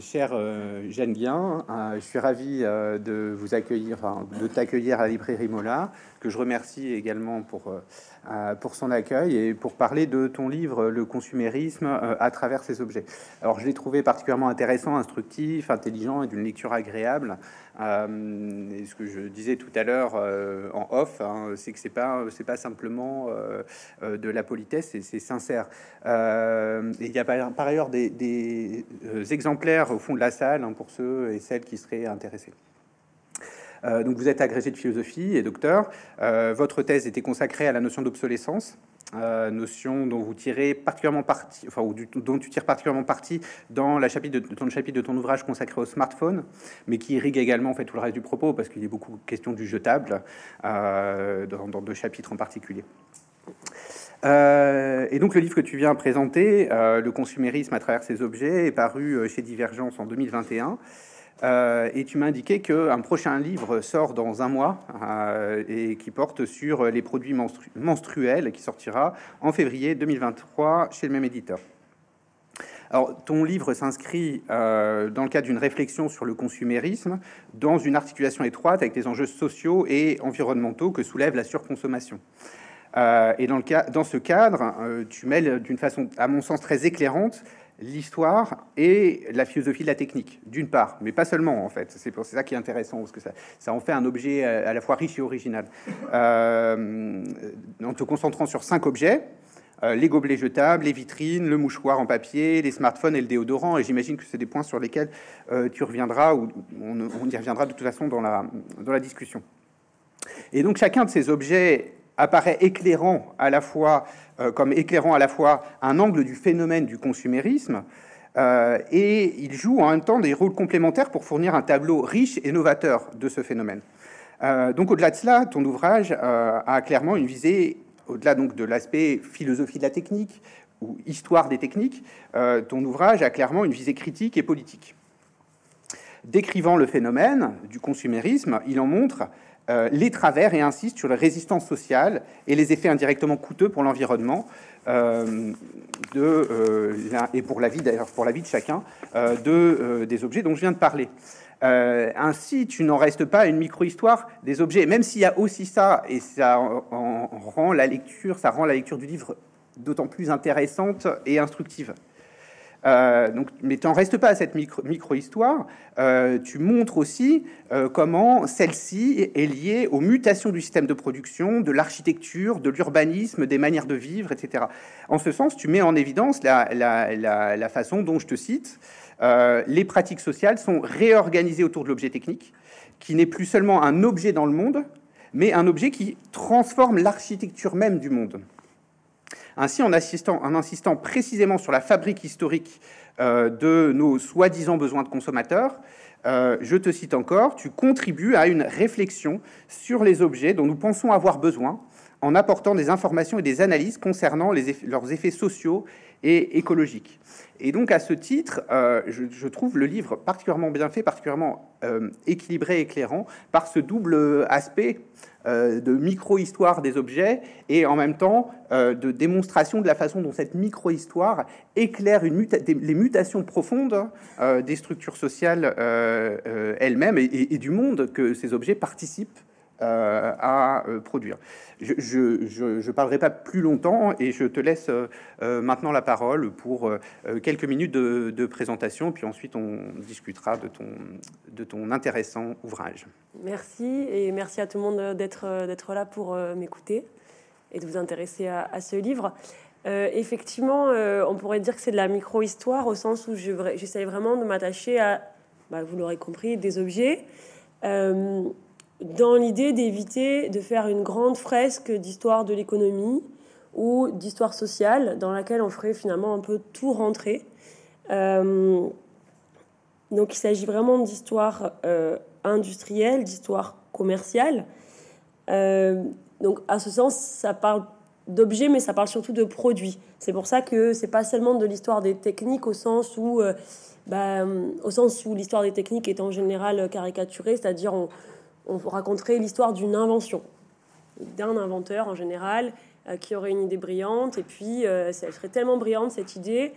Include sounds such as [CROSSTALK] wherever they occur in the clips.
Cher euh, Jeanne Guien, euh, je suis ravi euh, de vous accueillir, enfin, de t'accueillir à la librairie Mola, que je remercie également pour, pour son accueil et pour parler de ton livre Le consumérisme à travers ses objets. Alors, je l'ai trouvé particulièrement intéressant, instructif, intelligent et d'une lecture agréable. Euh, et ce que je disais tout à l'heure euh, en off, hein, c'est que c'est pas c'est pas simplement euh, de la politesse, c'est sincère. il y a par, ailleurs des, exemplaires au fond de la salle hein, pour ceux et celles qui seraient intéressés. Donc vous êtes agrégé de philosophie et docteur. votre thèse était consacrée à la notion d'obsolescence. Euh, notion dont vous tirez particulièrement parti, enfin, ou dont tu tires particulièrement parti dans, le chapitre de ton ouvrage consacré au smartphone, mais qui irrigue également en fait tout le reste du propos parce qu'il a beaucoup de questions du jetable euh, dans, deux chapitres en particulier. Euh, et donc le livre que tu viens présenter, Le consumérisme à travers ses objets, est paru chez Divergence en 2021. Euh, et tu m'as indiqué qu'un prochain livre sort dans un mois euh, et qui porte sur les produits menstruels qui sortira en février 2023 chez le même éditeur. Alors, ton livre s'inscrit euh, dans le cadre d'une réflexion sur le consumérisme, dans une articulation étroite avec les enjeux sociaux et environnementaux que soulève la surconsommation. et dans, le dans ce cadre, tu mêles d'une façon, à mon sens, très éclairante l'histoire et la philosophie de la technique, d'une part, mais pas seulement en fait. C'est pour ça qui est intéressant parce que ça, ça en fait un objet à la fois riche et original. Euh, en te concentrant sur cinq objets euh, les gobelets jetables, les vitrines, le mouchoir en papier, les smartphones et le déodorant. Et j'imagine que c'est des points sur lesquels euh, tu reviendras ou on, on, y reviendra de toute façon dans la, dans la discussion. Et donc chacun de ces objets apparaît éclairant à la fois euh, comme éclairant à la fois un angle du phénomène du consumérisme, euh, et il joue en même temps des rôles complémentaires pour fournir un tableau riche et novateur de ce phénomène. Euh, donc au-delà de cela, ton ouvrage a clairement une visée, au-delà donc de l'aspect philosophie de la technique ou histoire des techniques, ton ouvrage a clairement une visée critique et politique. Décrivant le phénomène du consumérisme, il en montre euh, les travers et insiste sur la résistance sociale et les effets indirectement coûteux pour l'environnement euh, euh, et pour la vie d'ailleurs pour la vie de chacun de, des objets dont je viens de parler. ainsi, tu n'en restes pas à une micro-histoire des objets, même s'il y a aussi ça, et ça rend la lecture, ça rend la lecture du livre d'autant plus intéressante et instructive. Euh, donc, mais tu n'en restes pas à cette micro-histoire. Euh, tu montres aussi euh, comment celle-ci est liée aux mutations du système de production, de l'architecture, de l'urbanisme, des manières de vivre, etc. En ce sens, tu mets en évidence la, la façon dont je te cite. les pratiques sociales sont réorganisées autour de l'objet technique, qui n'est plus seulement un objet dans le monde, mais un objet qui transforme l'architecture même du monde. Ainsi, en, insistant, en insistant précisément sur la fabrique historique euh, de nos soi-disant besoins de consommateurs, euh, je te cite encore, tu contribues à une réflexion sur les objets dont nous pensons avoir besoin en apportant des informations et des analyses concernant leurs effets sociaux et écologiques. Et donc, à ce titre, euh, je, trouve le livre particulièrement bien fait, particulièrement équilibré et éclairant par ce double aspect euh, de micro-histoire des objets et en même temps euh, de démonstration de la façon dont cette micro-histoire éclaire une les mutations profondes euh, des structures sociales elles-mêmes et, du monde que ces objets participent euh, à euh, produire. Je ne parlerai pas plus longtemps et je te laisse euh, maintenant la parole pour quelques minutes de, présentation, puis ensuite on discutera de ton, de ton intéressant ouvrage. Merci et merci à tout le monde d'être là pour m'écouter et de vous intéresser à, ce livre. effectivement, on pourrait dire que c'est de la micro-histoire au sens où j'essaie vraiment de m'attacher à, bah, vous l'aurez compris, des objets dans l'idée d'éviter de faire une grande fresque d'histoire de l'économie ou d'histoire sociale dans laquelle on ferait finalement un peu tout rentrer. Euh, donc il s'agit vraiment d'histoire euh, industrielle, d'histoire commerciale. Euh, donc à ce sens, ça parle d'objets, mais ça parle surtout de produits. C'est pour ça que c'est pas seulement de l'histoire des techniques au sens où, bah, au sens où l'histoire des techniques est en général caricaturée, c'est-à-dire on, on raconterait l'histoire d'une invention, d'un inventeur en général, euh, qui aurait une idée brillante, et puis euh, elle serait tellement brillante cette idée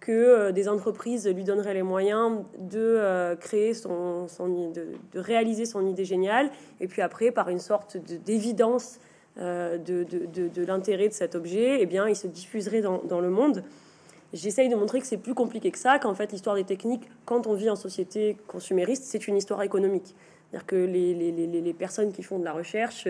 que des entreprises lui donneraient les moyens de créer son, de, de, réaliser son idée géniale, et puis après, par une sorte d'évidence de, de, l'intérêt de cet objet, eh bien, il se diffuserait dans, dans le monde. J'essaye de montrer que c'est plus compliqué que ça, qu'en fait l'histoire des techniques, quand on vit en société consumériste, c'est une histoire économique. C'est-à-dire que les, personnes qui font de la recherche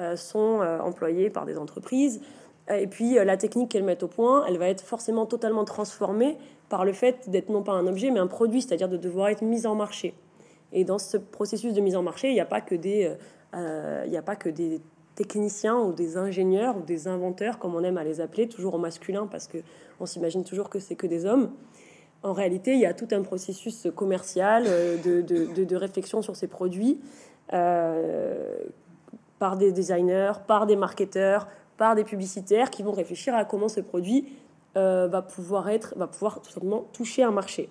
euh, sont euh, employées par des entreprises. Et puis euh, la technique qu'elles mettent au point, elle va être forcément totalement transformée par le fait d'être non pas un objet, mais un produit, c'est-à-dire de devoir être mis en marché. Et dans ce processus de mise en marché, il n'y a pas que des, il a pas que des techniciens ou des ingénieurs ou des inventeurs, comme on aime à les appeler, toujours au masculin parce que on s'imagine toujours que c'est que des hommes. En réalité, il y a tout un processus commercial euh, de, réflexion sur ces produits euh, par des designers, par des marketeurs, par des publicitaires qui vont réfléchir à comment ce produit euh, va pouvoir être, va pouvoir tout simplement toucher un marché.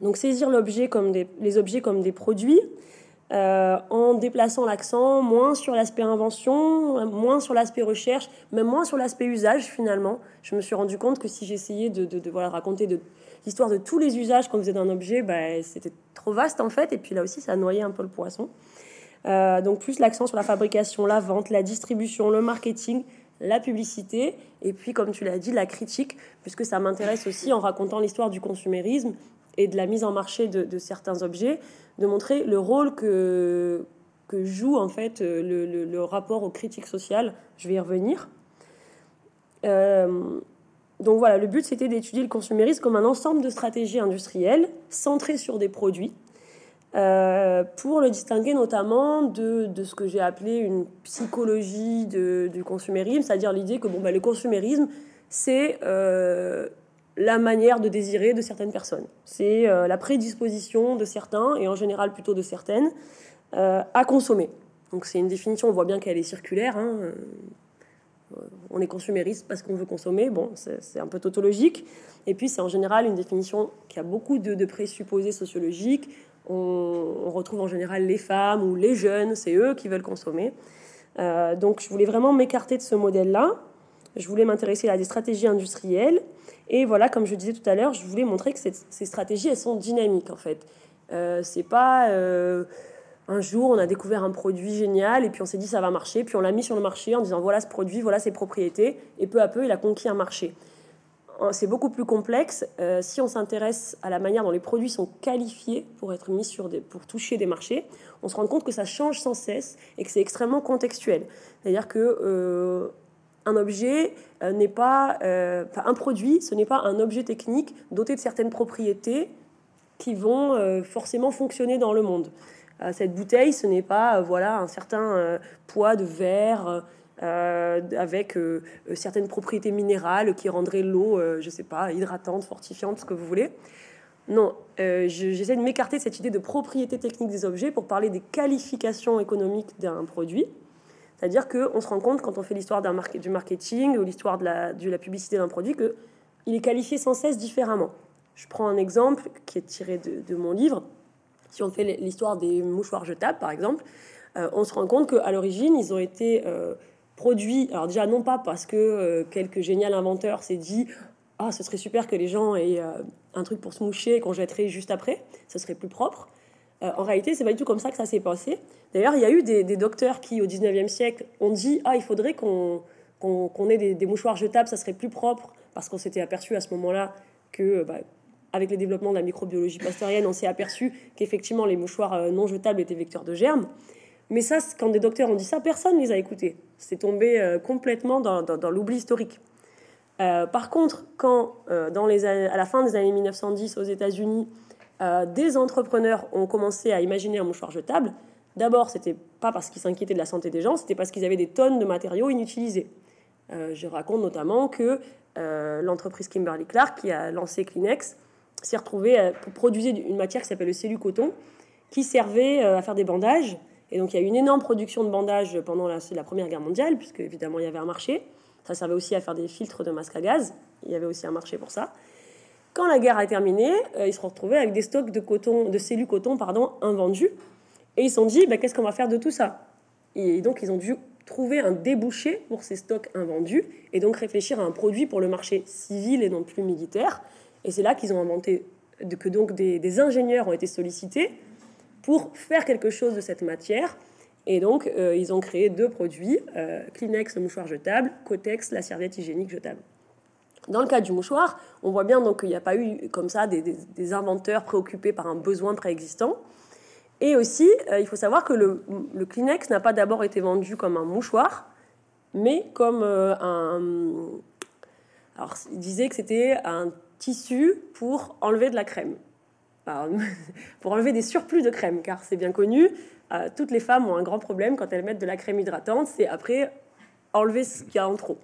Donc saisir l'objet comme des, les objets comme des produits, en déplaçant l'accent moins sur l'aspect invention, moins sur l'aspect recherche, même moins sur l'aspect usage finalement. Je me suis rendu compte que si j'essayais de, raconter de, l'histoire de tous les usages qu'on faisait d'un objet, bah, c'était trop vaste en fait, et puis là aussi ça noyait un peu le poisson. Euh, donc plus l'accent sur la fabrication, la vente, la distribution, le marketing, la publicité, et puis comme tu l'as dit, la critique, puisque ça m'intéresse aussi en racontant l'histoire du consumérisme et de la mise en marché de certains objets de montrer le rôle que, que joue en fait le, rapport aux critiques sociales. Je vais y revenir. Euh, donc voilà, le but c'était d'étudier le consumérisme comme un ensemble de stratégies industrielles centrées sur des produits, euh, pour le distinguer notamment de, de ce que j'ai appelé une psychologie du consumérisme, c'est-à-dire l'idée que bon, bah, le consumérisme, c'est euh, la manière de désirer de certaines personnes. C'est euh, la prédisposition de certains, et en général plutôt de certaines, à consommer. Donc c'est une définition, on voit bien qu'elle est circulaire. Hein. Euh, on est consumériste parce qu'on veut consommer, bon, c'est un peu tautologique. Et puis c'est en général une définition qui a beaucoup de, présupposés sociologiques. On, retrouve en général les femmes ou les jeunes, c'est eux qui veulent consommer. donc je voulais vraiment m'écarter de ce modèle-là. Je voulais m'intéresser à des stratégies industrielles et voilà, comme je disais tout à l'heure, je voulais montrer que ces stratégies, elles sont dynamiques en fait. Euh, c'est pas euh, un jour on a découvert un produit génial et puis on s'est dit ça va marcher, puis on l'a mis sur le marché en disant voilà ce produit, voilà ses propriétés, et peu à peu il a conquis un marché. C'est beaucoup plus complexe euh, si on s'intéresse à la manière dont les produits sont qualifiés pour être mis sur des, pour toucher des marchés. On se rend compte que ça change sans cesse et que c'est extrêmement contextuel. C'est-à-dire que un objet euh, n'est pas, euh, un produit, ce n'est pas un objet technique doté de certaines propriétés qui vont euh, forcément fonctionner dans le monde. Cette bouteille, ce n'est pas voilà un certain poids de verre avec certaines propriétés minérales qui rendraient l'eau, je sais pas, hydratante, fortifiante, ce que vous voulez. Non, j'essaie de m'écarter de cette idée de propriété technique des objets pour parler des qualifications économiques d'un produit. C'est-à-dire qu'on se rend compte, quand on fait l'histoire du marketing ou l'histoire de la, de la publicité d'un produit, qu'il est qualifié sans cesse différemment. Je prends un exemple qui est tiré de, mon livre. Si on fait l'histoire des mouchoirs jetables, par exemple, euh, on se rend compte qu'à l'origine, ils ont été euh, produits, alors déjà non pas parce que euh, quelques génial inventeur s'est dit ah, ce serait super que les gens aient un truc pour se moucher qu'on jetterait juste après, ce serait plus propre. en réalité, c'est pas du tout comme ça que ça s'est passé. D'ailleurs, il y a eu des, docteurs qui, au 19e siècle, ont dit Ah, il faudrait qu'on ait des, mouchoirs jetables, ça serait plus propre, parce qu'on s'était aperçu à ce moment-là que, bah, avec le développement de la microbiologie pasteurienne, on s'est aperçu qu'effectivement, les mouchoirs euh, non jetables étaient vecteurs de germes. Mais ça, quand des docteurs ont dit ça, personne ne les a écoutés. C'est tombé euh, complètement dans, l'oubli historique. Euh, par contre, quand, dans les, à la fin des années 1910, aux États-Unis, des entrepreneurs ont commencé à imaginer un mouchoir jetable, D'abord, c'était pas parce qu'ils s'inquiétaient de la santé des gens, c'était parce qu'ils avaient des tonnes de matériaux inutilisés. Je raconte notamment que l'entreprise Kimberly Clark, qui a lancé Kleenex, s'est retrouvée à produire une matière qui s'appelle le cellucoton, qui servait euh, à faire des bandages. Et donc, il y a eu une énorme production de bandages pendant la, Première Guerre mondiale, puisque évidemment, il y avait un marché. Ça servait aussi à faire des filtres de masque à gaz. Il y avait aussi un marché pour ça. Quand la guerre a terminé, ils se retrouvaient avec des stocks de coton, de cellucoton, pardon, invendus et ils se sont dit, bah, qu'est-ce qu'on va faire de tout ça? Et donc, ils ont dû trouver un débouché pour ces stocks invendus et donc réfléchir à un produit pour le marché civil et non plus militaire. Et c'est là qu'ils ont inventé que donc des, ingénieurs ont été sollicités pour faire quelque chose de cette matière. Et donc, euh, ils ont créé deux produits, euh, Kleenex, le mouchoir jetable, Cotex, la serviette hygiénique jetable. Dans le cas du mouchoir, on voit bien donc qu'il n'y a pas eu comme ça des, inventeurs préoccupés par un besoin préexistant. Et aussi, euh, il faut savoir que le, le Kleenex n'a pas d'abord été vendu comme un mouchoir, mais comme un... Alors, il disait que c'était un tissu pour enlever de la crème. [LAUGHS] pour enlever des surplus de crème, car c'est bien connu, euh, toutes les femmes ont un grand problème quand elles mettent de la crème hydratante, c'est après enlever ce qu'il y a en trop.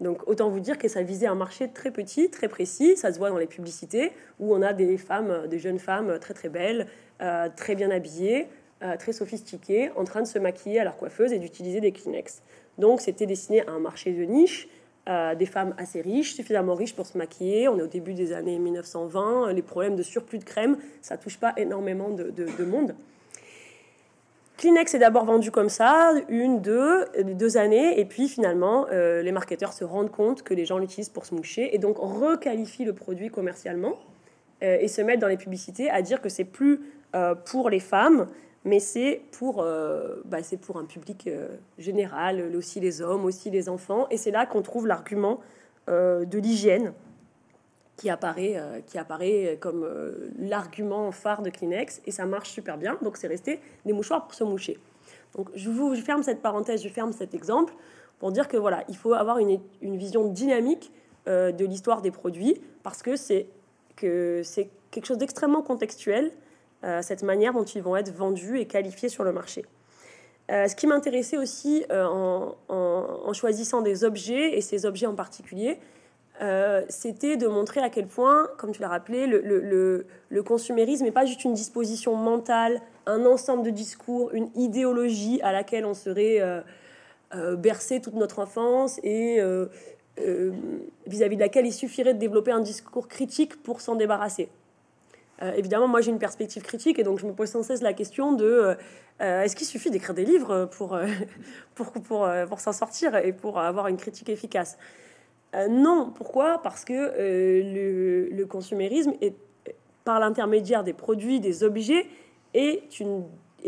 Donc autant vous dire que ça visait un marché très petit, très précis, ça se voit dans les publicités, où on a des femmes, des jeunes femmes très très belles, euh, très bien habillées, euh, très sophistiquées, en train de se maquiller à leur coiffeuse et d'utiliser des Kleenex. Donc c'était destiné à un marché de niche, euh, des femmes assez riches, suffisamment riches pour se maquiller. On est au début des années 1920. Les problèmes de surplus de crème, ça touche pas énormément de, monde. Kleenex est d'abord vendu comme ça, une, deux, deux années, et puis finalement, euh, les marketeurs se rendent compte que les gens l'utilisent pour se moucher, et donc requalifient le produit commercialement, euh, et se mettent dans les publicités à dire que c'est plus pour les femmes, mais c'est pour, euh, bah, pour un public euh, général, aussi les hommes, aussi les enfants. Et c'est là qu'on trouve l'argument euh, de l'hygiène qui apparaît, qui apparaît comme l'argument phare de Kleenex. Et ça marche super bien. Donc c'est resté des mouchoirs pour se moucher. Donc je vous ferme cette parenthèse, je ferme cet exemple pour dire que voilà, il faut avoir une, une vision dynamique de l'histoire des produits parce que c'est que c'est quelque chose d'extrêmement contextuel cette manière dont ils vont être vendus et qualifiés sur le marché. Euh, ce qui m'intéressait aussi euh, en, choisissant des objets, et ces objets en particulier, c'était de montrer à quel point, comme tu l'as rappelé, le, consumérisme n'est pas juste une disposition mentale, un ensemble de discours, une idéologie à laquelle on serait bercé toute notre enfance et vis-à-vis -vis de laquelle il suffirait de développer un discours critique pour s'en débarrasser. Euh, évidemment, moi j'ai une perspective critique et donc je me pose sans cesse la question de euh, euh, est-ce qu'il suffit d'écrire des livres pour, [LAUGHS] pour, s'en sortir et pour avoir une critique efficace? Non, pourquoi? Parce que le, consumérisme, est, par l'intermédiaire des produits, des objets, est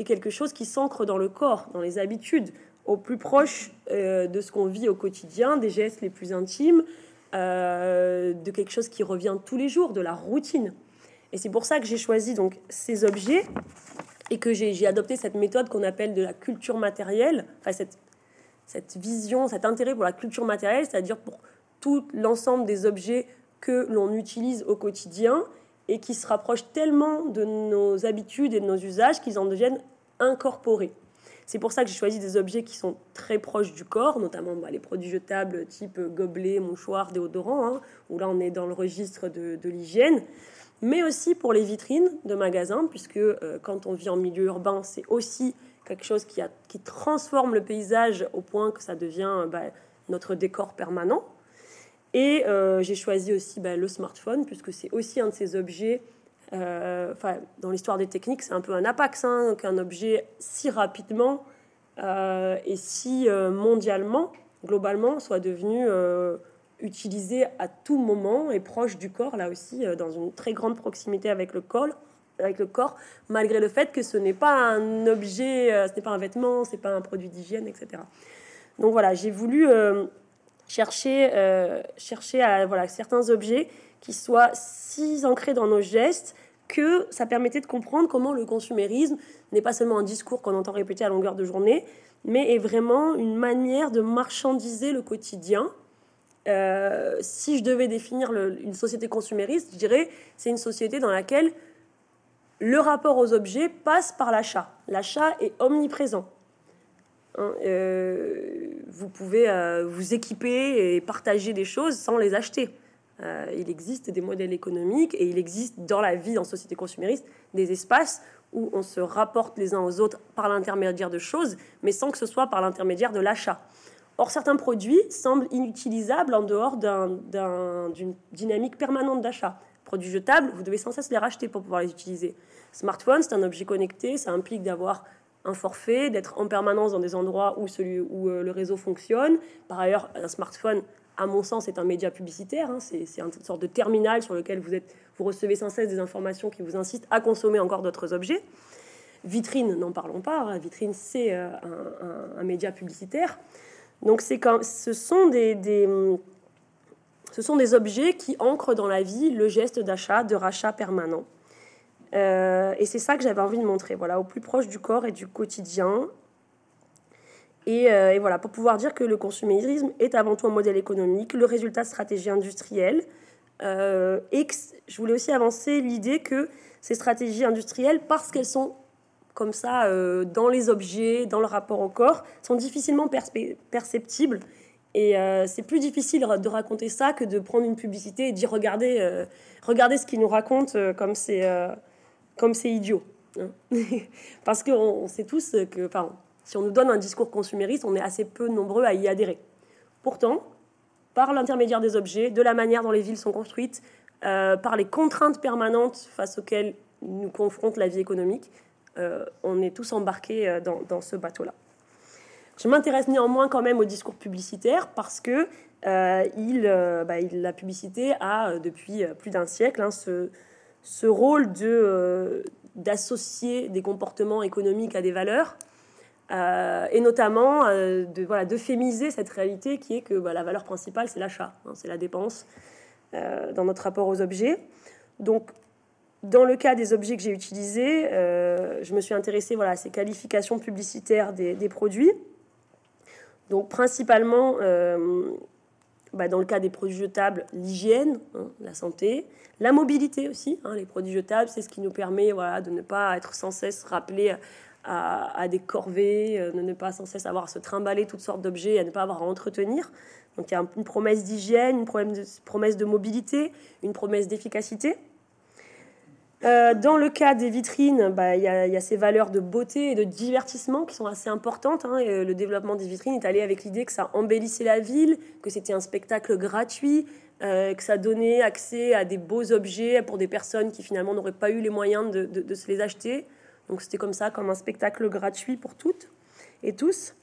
quelque chose qui s'ancre dans le corps, dans les habitudes, au plus proche de ce qu'on vit au quotidien, des gestes les plus intimes, de quelque chose qui revient tous les jours, de la routine. Et c'est pour ça que j'ai choisi donc ces objets et que j'ai adopté cette méthode qu'on appelle de la culture matérielle, enfin cette, cette vision, cet intérêt pour la culture matérielle, c'est-à-dire pour tout l'ensemble des objets que l'on utilise au quotidien et qui se rapprochent tellement de nos habitudes et de nos usages qu'ils en deviennent incorporés. C'est pour ça que j'ai choisi des objets qui sont très proches du corps, notamment bah, les produits jetables type gobelet, mouchoir, déodorant, hein, où là on est dans le registre de, de l'hygiène mais aussi pour les vitrines de magasins, puisque euh, quand on vit en milieu urbain, c'est aussi quelque chose qui, transforme le paysage au point que ça devient bah, notre décor permanent. Et euh, j'ai choisi aussi bah, le smartphone, puisque c'est aussi un de ces objets, euh, dans l'histoire des techniques, c'est un peu un apax, hein, qu'un objet si rapidement et si mondialement, globalement, soit devenu utilisé à tout moment et proche du corps, là aussi, euh, dans une très grande proximité avec le corps, avec le corps malgré le fait que ce n'est pas un objet, euh, ce n'est pas un vêtement, ce n'est pas un produit d'hygiène, etc. Donc voilà, j'ai voulu euh, chercher, chercher à voilà, certains objets qui soient si ancrés dans nos gestes que ça permettait de comprendre comment le consumérisme n'est pas seulement un discours qu'on entend répéter à longueur de journée, mais est vraiment une manière de marchandiser le quotidien euh, si je devais définir une société consumériste, je dirais c'est une société dans laquelle le rapport aux objets passe par l'achat. L'achat est omniprésent. Hein, euh, vous pouvez euh, vous équiper et partager des choses sans les acheter. il existe des modèles économiques et il existe dans la vie en société consumériste des espaces où on se rapporte les uns aux autres par l'intermédiaire de choses, mais sans que ce soit par l'intermédiaire de l'achat. Or, certains produits semblent inutilisables en dehors d'une dynamique permanente d'achat. Produits jetables, vous devez sans cesse les racheter pour pouvoir les utiliser. Smartphone, c'est un objet connecté, ça implique d'avoir un forfait, d'être en permanence dans des endroits où, euh, le réseau fonctionne. Par ailleurs, un smartphone à mon sens, est un média publicitaire. Hein. C'est une sorte de terminal sur lequel vous recevez sans cesse des informations qui vous incitent à consommer encore d'autres objets. Vitrine, n'en parlons pas. Hein. Vitrine, c'est euh, un, média publicitaire. Donc, c'est ce, sont des, ce sont des objets qui ancrent dans la vie le geste d'achat, de rachat permanent. Euh, et c'est ça que j'avais envie de montrer, voilà, au plus proche du corps et du quotidien. Euh, et, voilà, pour pouvoir dire que le consumérisme est avant tout un modèle économique, le résultat de stratégies industrielles. Euh, et je voulais aussi avancer l'idée que ces stratégies industrielles, parce qu'elles sont comme ça dans les objets, dans le rapport au corps, sont difficilement perceptibles. Et c'est plus difficile de raconter ça que de prendre une publicité et dire regardez, regardez ce qu'ils nous racontent comme c'est comme c'est idiot. Hein. [LAUGHS] Parce qu'on sait tous que, enfin, si on nous donne un discours consumériste, on est assez peu nombreux à y adhérer. Pourtant, par l'intermédiaire des objets, de la manière dont les villes sont construites, euh, par les contraintes permanentes face auxquelles nous confronte la vie économique, euh, on est tous embarqués euh, dans, ce bateau-là. Je m'intéresse néanmoins quand même au discours publicitaire parce que il, bah, il, la publicité a, depuis plus d'un siècle, hein, ce, rôle de, euh, d'associer des comportements économiques à des valeurs, euh, et notamment euh, de voilà, d'euphémiser cette réalité qui est que bah, la valeur principale, c'est l'achat, hein, c'est la dépense dans notre rapport aux objets. Donc, dans le cas des objets que j'ai utilisés, je me suis intéressée voilà, à ces qualifications publicitaires des, produits. Donc, principalement, bah, dans le cas des produits jetables, l'hygiène, hein, la santé, la mobilité aussi. Hein, les produits jetables, c'est ce qui nous permet voilà, de ne pas être sans cesse rappelé à, des corvées, euh, de ne pas sans cesse avoir à se trimballer toutes sortes d'objets, et à ne pas avoir à entretenir. Donc il y a une promesse d'hygiène, une promesse de mobilité, une promesse d'efficacité. Euh, dans le cas des vitrines, bah, il y, a ces valeurs de beauté et de divertissement qui sont assez importantes. Hein, et le développement des vitrines est allé avec l'idée que ça embellissait la ville, que c'était un spectacle gratuit, euh, que ça donnait accès à des beaux objets pour des personnes qui finalement n'auraient pas eu les moyens de, se les acheter. Donc c'était comme ça, comme un spectacle gratuit pour toutes et tous.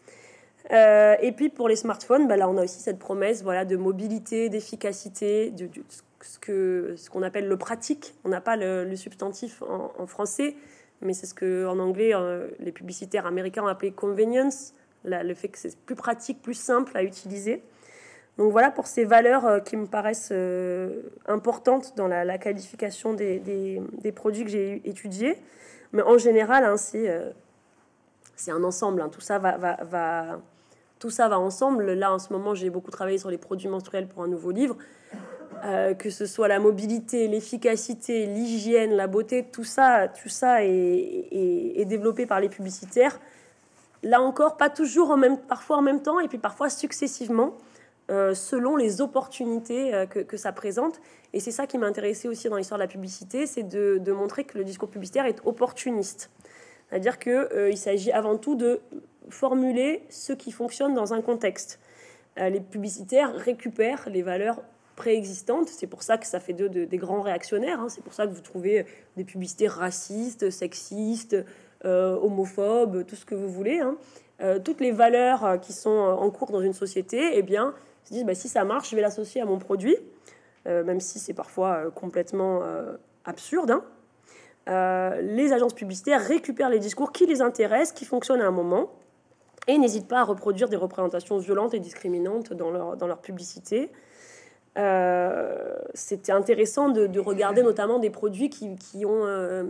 Euh, et puis pour les smartphones, bah, là on a aussi cette promesse voilà, de mobilité, d'efficacité, de, ce que ce qu'on appelle le pratique. On n'a pas le, substantif en, français, mais c'est ce que en anglais euh, les publicitaires américains ont appelé convenience, le fait que c'est plus pratique, plus simple à utiliser. Donc voilà pour ces valeurs euh, qui me paraissent euh, importantes dans la, qualification des, des, produits que j'ai étudiés. Mais en général, hein, c'est c'est un ensemble. Hein. Tout ça va, va, tout ça va ensemble. Là, en ce moment, j'ai beaucoup travaillé sur les produits menstruels pour un nouveau livre. Euh, que ce soit la mobilité, l'efficacité, l'hygiène, la beauté, tout ça, tout ça est, développé par les publicitaires. Là encore, pas toujours en même, parfois en même temps, et puis parfois successivement, euh, selon les opportunités euh, que, ça présente. Et c'est ça qui m'a intéressé aussi dans l'histoire de la publicité, c'est de, de, montrer que le discours publicitaire est opportuniste. C'est-à-dire qu'il s'agit avant tout de formuler ce qui fonctionne dans un contexte. les publicitaires récupèrent les valeurs préexistantes. C'est pour ça que ça fait d'eux des grands réactionnaires. Hein. C'est pour ça que vous trouvez des publicités racistes, sexistes, euh, homophobes, tout ce que vous voulez. Hein. Euh, toutes les valeurs euh, qui sont en cours dans une société, eh bien, se disent bah, si ça marche, je vais l'associer à mon produit, même si c'est parfois complètement absurde. Hein. les agences publicitaires récupèrent les discours qui les intéressent, qui fonctionnent à un moment, et n'hésitent pas à reproduire des représentations violentes et discriminantes dans leur, dans leur publicité. Euh, c'était intéressant de, regarder notamment des produits qui, ont, euh,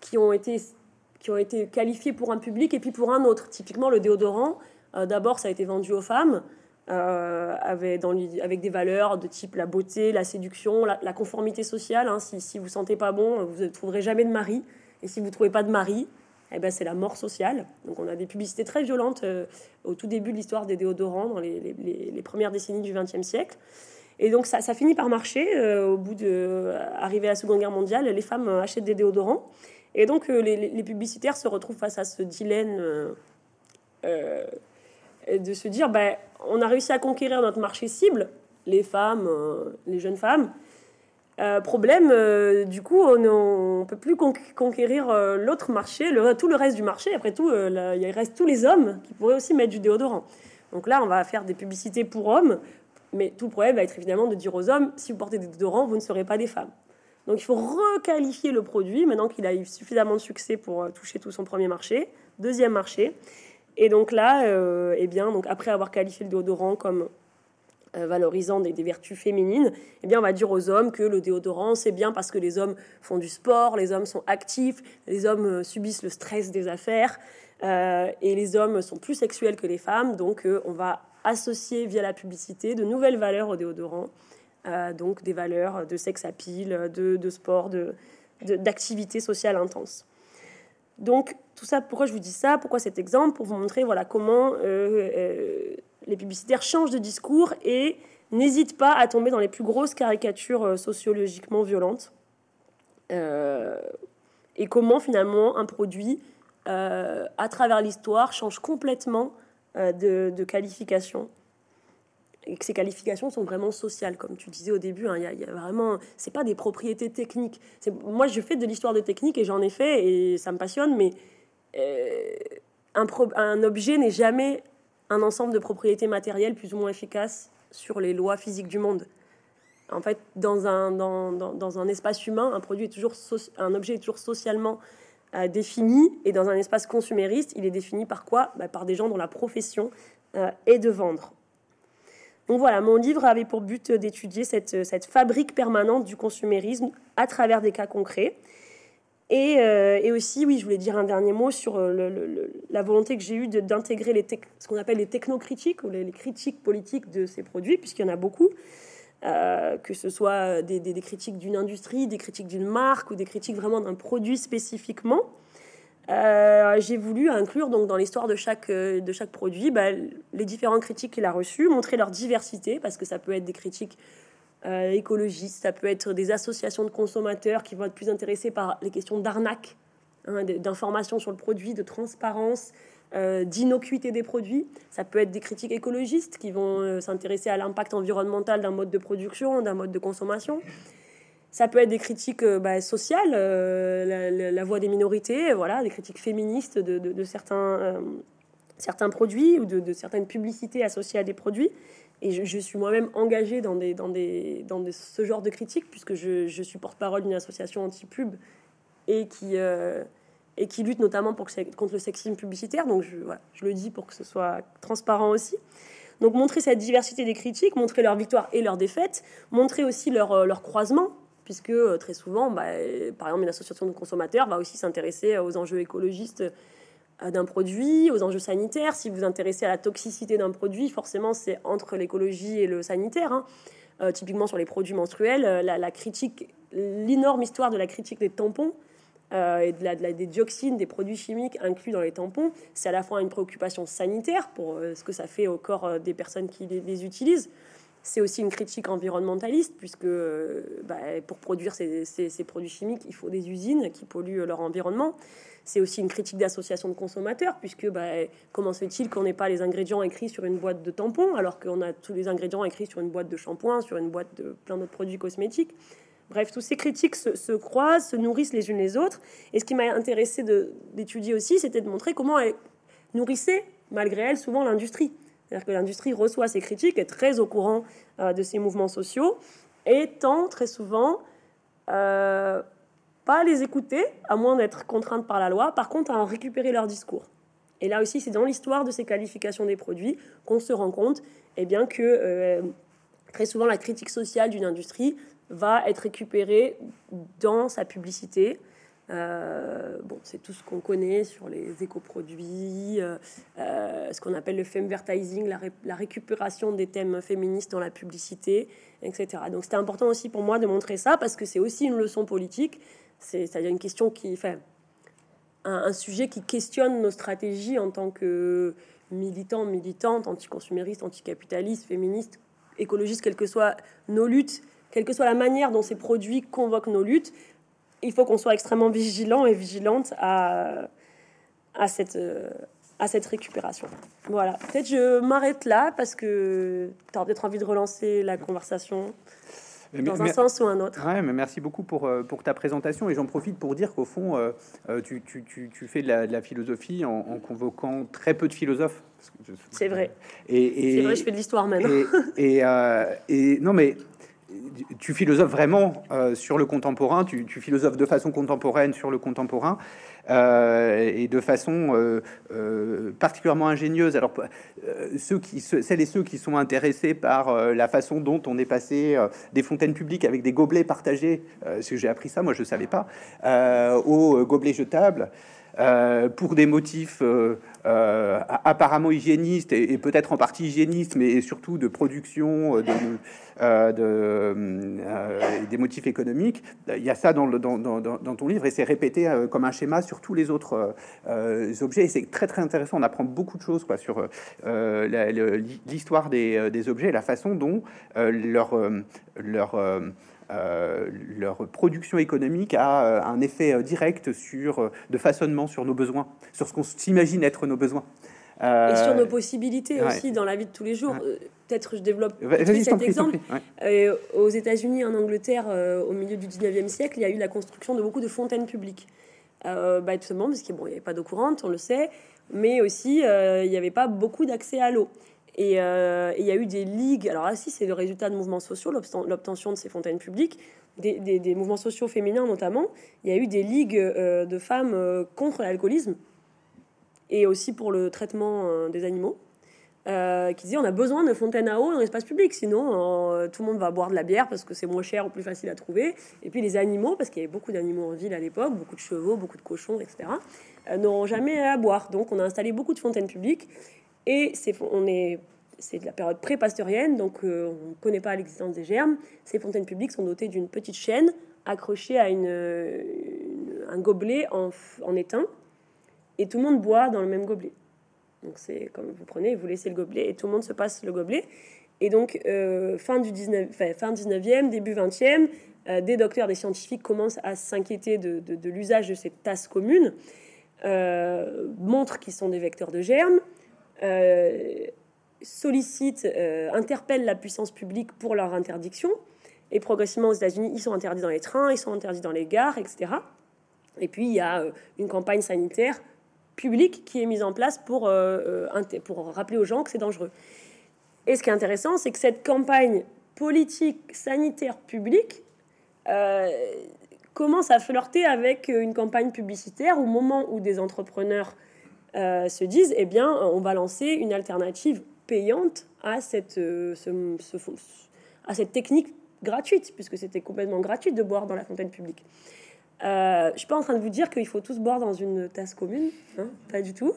qui, ont été, qui ont été qualifiés pour un public et puis pour un autre. Typiquement, le déodorant, euh, d'abord, ça a été vendu aux femmes. avec, des valeurs de type la beauté, la séduction, la, conformité sociale. Hein. Si, si vous sentez pas bon, vous ne trouverez jamais de mari. Et si vous ne trouvez pas de mari, eh ben, c'est la mort sociale. Donc on a des publicités très violentes au tout début de l'histoire des déodorants, dans les premières décennies du XXe siècle. Et donc ça, finit par marcher. Euh, au bout de euh, à la Seconde Guerre mondiale, les femmes euh, achètent des déodorants. Et donc les, publicitaires se retrouvent face à ce dilemme de se dire, ben, on a réussi à conquérir notre marché cible, les femmes, les jeunes femmes. problème, du coup, on ne peut plus conquérir l'autre marché, le, tout le reste du marché. Après tout, il reste tous les hommes qui pourraient aussi mettre du déodorant. Donc là, on va faire des publicités pour hommes Mais tout le problème va être évidemment de dire aux hommes, si vous portez des déodorants, vous ne serez pas des femmes. Donc il faut requalifier le produit maintenant qu'il a eu suffisamment de succès pour euh, toucher tout son premier marché, deuxième marché. Et donc là, euh, eh bien, donc après avoir qualifié le déodorant comme euh, valorisant des, vertus féminines, eh bien, on va dire aux hommes que le déodorant, c'est bien parce que les hommes font du sport, les hommes sont actifs, les hommes subissent le stress des affaires, et les hommes sont plus sexuels que les femmes, donc on va associer via la publicité de nouvelles valeurs au déodorant, donc des valeurs de sexe à pile, de, sport, d'activité de, sociale intense. Donc, tout ça, pourquoi je vous dis ça? Pourquoi cet exemple? Pour vous montrer voilà, comment euh, euh, les publicitaires changent de discours et n'hésitent pas à tomber dans les plus grosses caricatures euh, sociologiquement violentes. et comment finalement un produit, à travers l'histoire, change complètement de, de, qualification. Et que ces qualifications sont vraiment sociales, comme tu disais au début. Hein, il y, a vraiment, c'est pas des propriétés techniques. Moi, je fais de l'histoire de technique et j'en ai fait et ça me passionne, mais euh, un, un, objet n'est jamais un ensemble de propriétés matérielles plus ou moins efficaces sur les lois physiques du monde. En fait, dans un, dans, dans, un espace humain, un, produit est toujours un objet est toujours socialement euh, défini, et dans un espace consumériste, il est défini par quoi? Bah, Par des gens dont la profession euh, est de vendre. Donc voilà, mon livre avait pour but d'étudier cette, cette fabrique permanente du consumérisme à travers des cas concrets. Euh, et, aussi, oui, je voulais dire un dernier mot sur euh, la volonté que j'ai eue d'intégrer les ce qu'on appelle les technocritiques ou les, critiques politiques de ces produits, puisqu'il y en a beaucoup, euh, que ce soit des, critiques d'une industrie, des critiques d'une marque ou des critiques vraiment d'un produit spécifiquement. j'ai voulu inclure donc dans l'histoire de chaque, de chaque produit bah, les différents critiques qu'il a reçus, montrer leur diversité, parce que ça peut être des critiques euh, écologistes, ça peut être des associations de consommateurs qui vont être plus intéressés par les questions d'arnaque, hein, d'information sur le produit, de transparence, euh, d'innocuité des produits. Ça peut être des critiques écologistes qui vont euh, s'intéresser à l'impact environnemental d'un mode de production, d'un mode de consommation. Ça peut être des critiques bah, sociales, la, voix des minorités, voilà, des critiques féministes de, certains, certains produits ou de, certaines publicités associées à des produits. Et je, suis moi-même engagée dans, des, dans, des, dans ce genre de critiques, puisque je, je suis porte-parole d'une association anti-pub et qui, euh, et qui lutte notamment contre le sexisme publicitaire. Donc je, le dis pour que ce soit transparent aussi. Donc montrer cette diversité des critiques, montrer leurs victoires et leurs défaites, montrer aussi leur, euh, leur croisement, puisque euh, très souvent, bah, par exemple, une association de consommateurs va aussi s'intéresser aux enjeux écologistes euh, d'un produit, aux enjeux sanitaires. Si vous vous intéressez à la toxicité d'un produit, forcément, c'est entre l'écologie et le sanitaire. Hein. Euh, typiquement sur les produits menstruels, euh, la, critique, l'énorme histoire de la critique des tampons et de la, des dioxines, des produits chimiques inclus dans les tampons, c'est à la fois une préoccupation sanitaire pour ce que ça fait au corps des personnes qui les, utilisent. C'est aussi une critique environnementaliste, puisque bah, pour produire ces, ces, produits chimiques, il faut des usines qui polluent leur environnement. C'est aussi une critique d'association de consommateurs, puisque bah, comment se fait-il qu'on n'ait pas les ingrédients écrits sur une boîte de tampons, alors qu'on a tous les ingrédients écrits sur une boîte de shampoing, sur une boîte de plein d'autres produits cosmétiques? Bref, tous ces critiques se, croisent, se nourrissent les unes les autres. Et ce qui m'a intéressé d'étudier aussi, c'était de montrer comment elle nourrissait, malgré elle, souvent l'industrie. C'est-à-dire que l'industrie reçoit ces critiques, est très au courant euh, de ces mouvements sociaux, et tend très souvent euh, pas à les écouter, à moins d'être contrainte par la loi, par contre à en récupérer leur discours. Et là aussi, c'est dans l'histoire de ces qualifications des produits qu'on se rend compte eh bien, que euh, très souvent la critique sociale d'une industrie va être récupérée dans sa publicité. Euh, bon, c'est tout ce qu'on connaît sur les écoproduits, euh, ce qu'on appelle le femvertising, la, récupération des thèmes féministes dans la publicité, etc. Donc c'était important aussi pour moi de montrer ça parce que c'est aussi une leçon politique c'est-à-dire une question qui, fait un, sujet qui questionne nos stratégies en tant que militants, militantes, anticonsuméristes, anticapitalistes, féministes, écologistes, quelles que soient nos luttes, quelle que soit la manière dont ces produits convoquent nos luttes, il faut qu'on soit extrêmement vigilant et vigilante à, à, cette, à cette récupération. Voilà, peut-être je m'arrête là parce que tu as peut-être envie de relancer la conversation. dans un sens ou un autre. Ouais, mais merci beaucoup pour, pour ta présentation et j'en profite pour dire qu'au fond, tu, tu, tu, tu, fais de la, la philosophie en, en, convoquant très peu de philosophes. C'est vrai. Et, et c'est vrai, je fais de l'histoire. Et, et, non, mais tu philosophes vraiment euh, sur le contemporain, tu, philosophes de façon contemporaine sur le contemporain euh, et de façon euh, particulièrement ingénieuse. Alors, ceux qui, celles et ceux qui sont intéressés par la façon dont on est passé des fontaines publiques avec des gobelets partagés, que j'ai appris ça, moi je savais pas, aux gobelets jetables. Euh, pour des motifs euh, euh, apparemment hygiénistes et, peut-être en partie hygiénistes, mais surtout de production, de, de des motifs économiques. Il y a ça dans, le, dans, ton livre et c'est répété comme un schéma sur tous les autres objets. Et c'est très très intéressant. On apprend beaucoup de choses quoi, sur l'histoire des, des, objets et la façon dont leur, leur euh, leur production économique a euh, un effet euh, direct sur de façonnement sur nos besoins, sur ce qu'on s'imagine être nos besoins. et sur nos possibilités aussi dans la vie de tous les jours. Peut-être je développe cet exemple. aux États-Unis, en Angleterre, au milieu du 19e siècle, il y a eu la construction de beaucoup de fontaines publiques. bah, tout simplement parce qu'il bon, n'y avait pas d'eau courante, on le sait, mais aussi il n'y avait pas beaucoup d'accès à l'eau. Euh, et il y a eu des ligues. Alors, là, si c'est le résultat de mouvements sociaux, l'obtention de ces fontaines publiques, des, mouvements sociaux féminins notamment. Il y a eu des ligues euh, de femmes euh, contre l'alcoolisme et aussi pour le traitement des animaux. qui disaient on a besoin de fontaines à eau dans l'espace public, sinon tout le monde va boire de la bière parce que c'est moins cher ou plus facile à trouver. Et puis les animaux, parce qu'il y avait beaucoup d'animaux en ville à l'époque, beaucoup de chevaux, beaucoup de cochons, etc., n'auront jamais à boire. Donc on a installé beaucoup de fontaines publiques et c'est, on est, c'est de la période pré-pasteurienne, donc euh, on ne connaît pas l'existence des germes. Ces fontaines publiques sont dotées d'une petite chaîne accrochée à une, un gobelet en, en, étain, et tout le monde boit dans le même gobelet. Donc c'est comme vous prenez, vous laissez le gobelet, et tout le monde se passe le gobelet. Et donc, euh, fin du 19, fin 19e, début 20e, euh, des docteurs, des scientifiques commencent à s'inquiéter de, de, l'usage de ces tasses communes, montrent qu'ils sont des vecteurs de germes, sollicitent, euh, interpellent la puissance publique pour leur interdiction. Et progressivement aux États-Unis, ils sont interdits dans les trains, ils sont interdits dans les gares, etc. Et puis il y a euh, une campagne sanitaire publique qui est mise en place pour, pour rappeler aux gens que c'est dangereux. Et ce qui est intéressant, c'est que cette campagne politique sanitaire publique commence à flirter avec une campagne publicitaire au moment où des entrepreneurs euh, se disent, eh bien, on va lancer une alternative payante à cette, euh, à cette technique gratuite, puisque c'était complètement gratuit de boire dans la fontaine publique. Euh, je ne suis pas en train de vous dire qu'il faut tous boire dans une tasse commune, hein, pas du tout.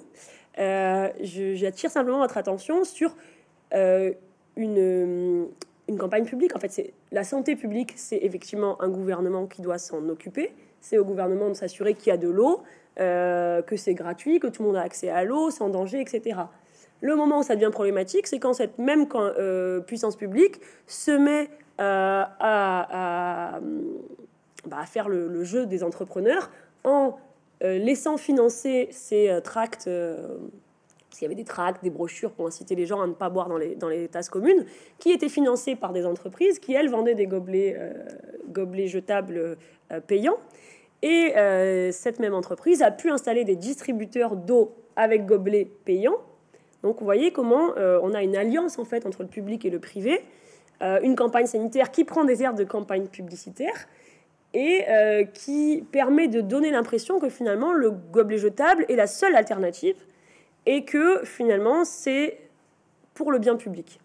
J'attire simplement votre attention sur une, une campagne publique. En fait, c'est la santé publique, c'est effectivement un gouvernement qui doit s'en occuper. C'est au gouvernement de s'assurer qu'il y a de l'eau, euh, que c'est gratuit, que tout le monde a accès à l'eau, sans danger, etc. Le moment où ça devient problématique, c'est quand cette même euh, puissance publique se met euh, à, bah, à, faire le, jeu des entrepreneurs en laissant financer ces tracts parce qu'il y avait des tracts, des brochures pour inciter les gens à ne pas boire dans les, dans les tasses communes, qui étaient financés par des entreprises qui, elles, vendaient des gobelets, gobelets jetables payants. Et euh, cette même entreprise a pu installer des distributeurs d'eau avec gobelets payants. Donc vous voyez comment euh, on a une alliance en fait entre le public et le privé, euh, une campagne sanitaire qui prend des airs de campagne publicitaire et qui permet de donner l'impression que finalement le gobelet jetable est la seule alternative et que finalement c'est pour le bien public.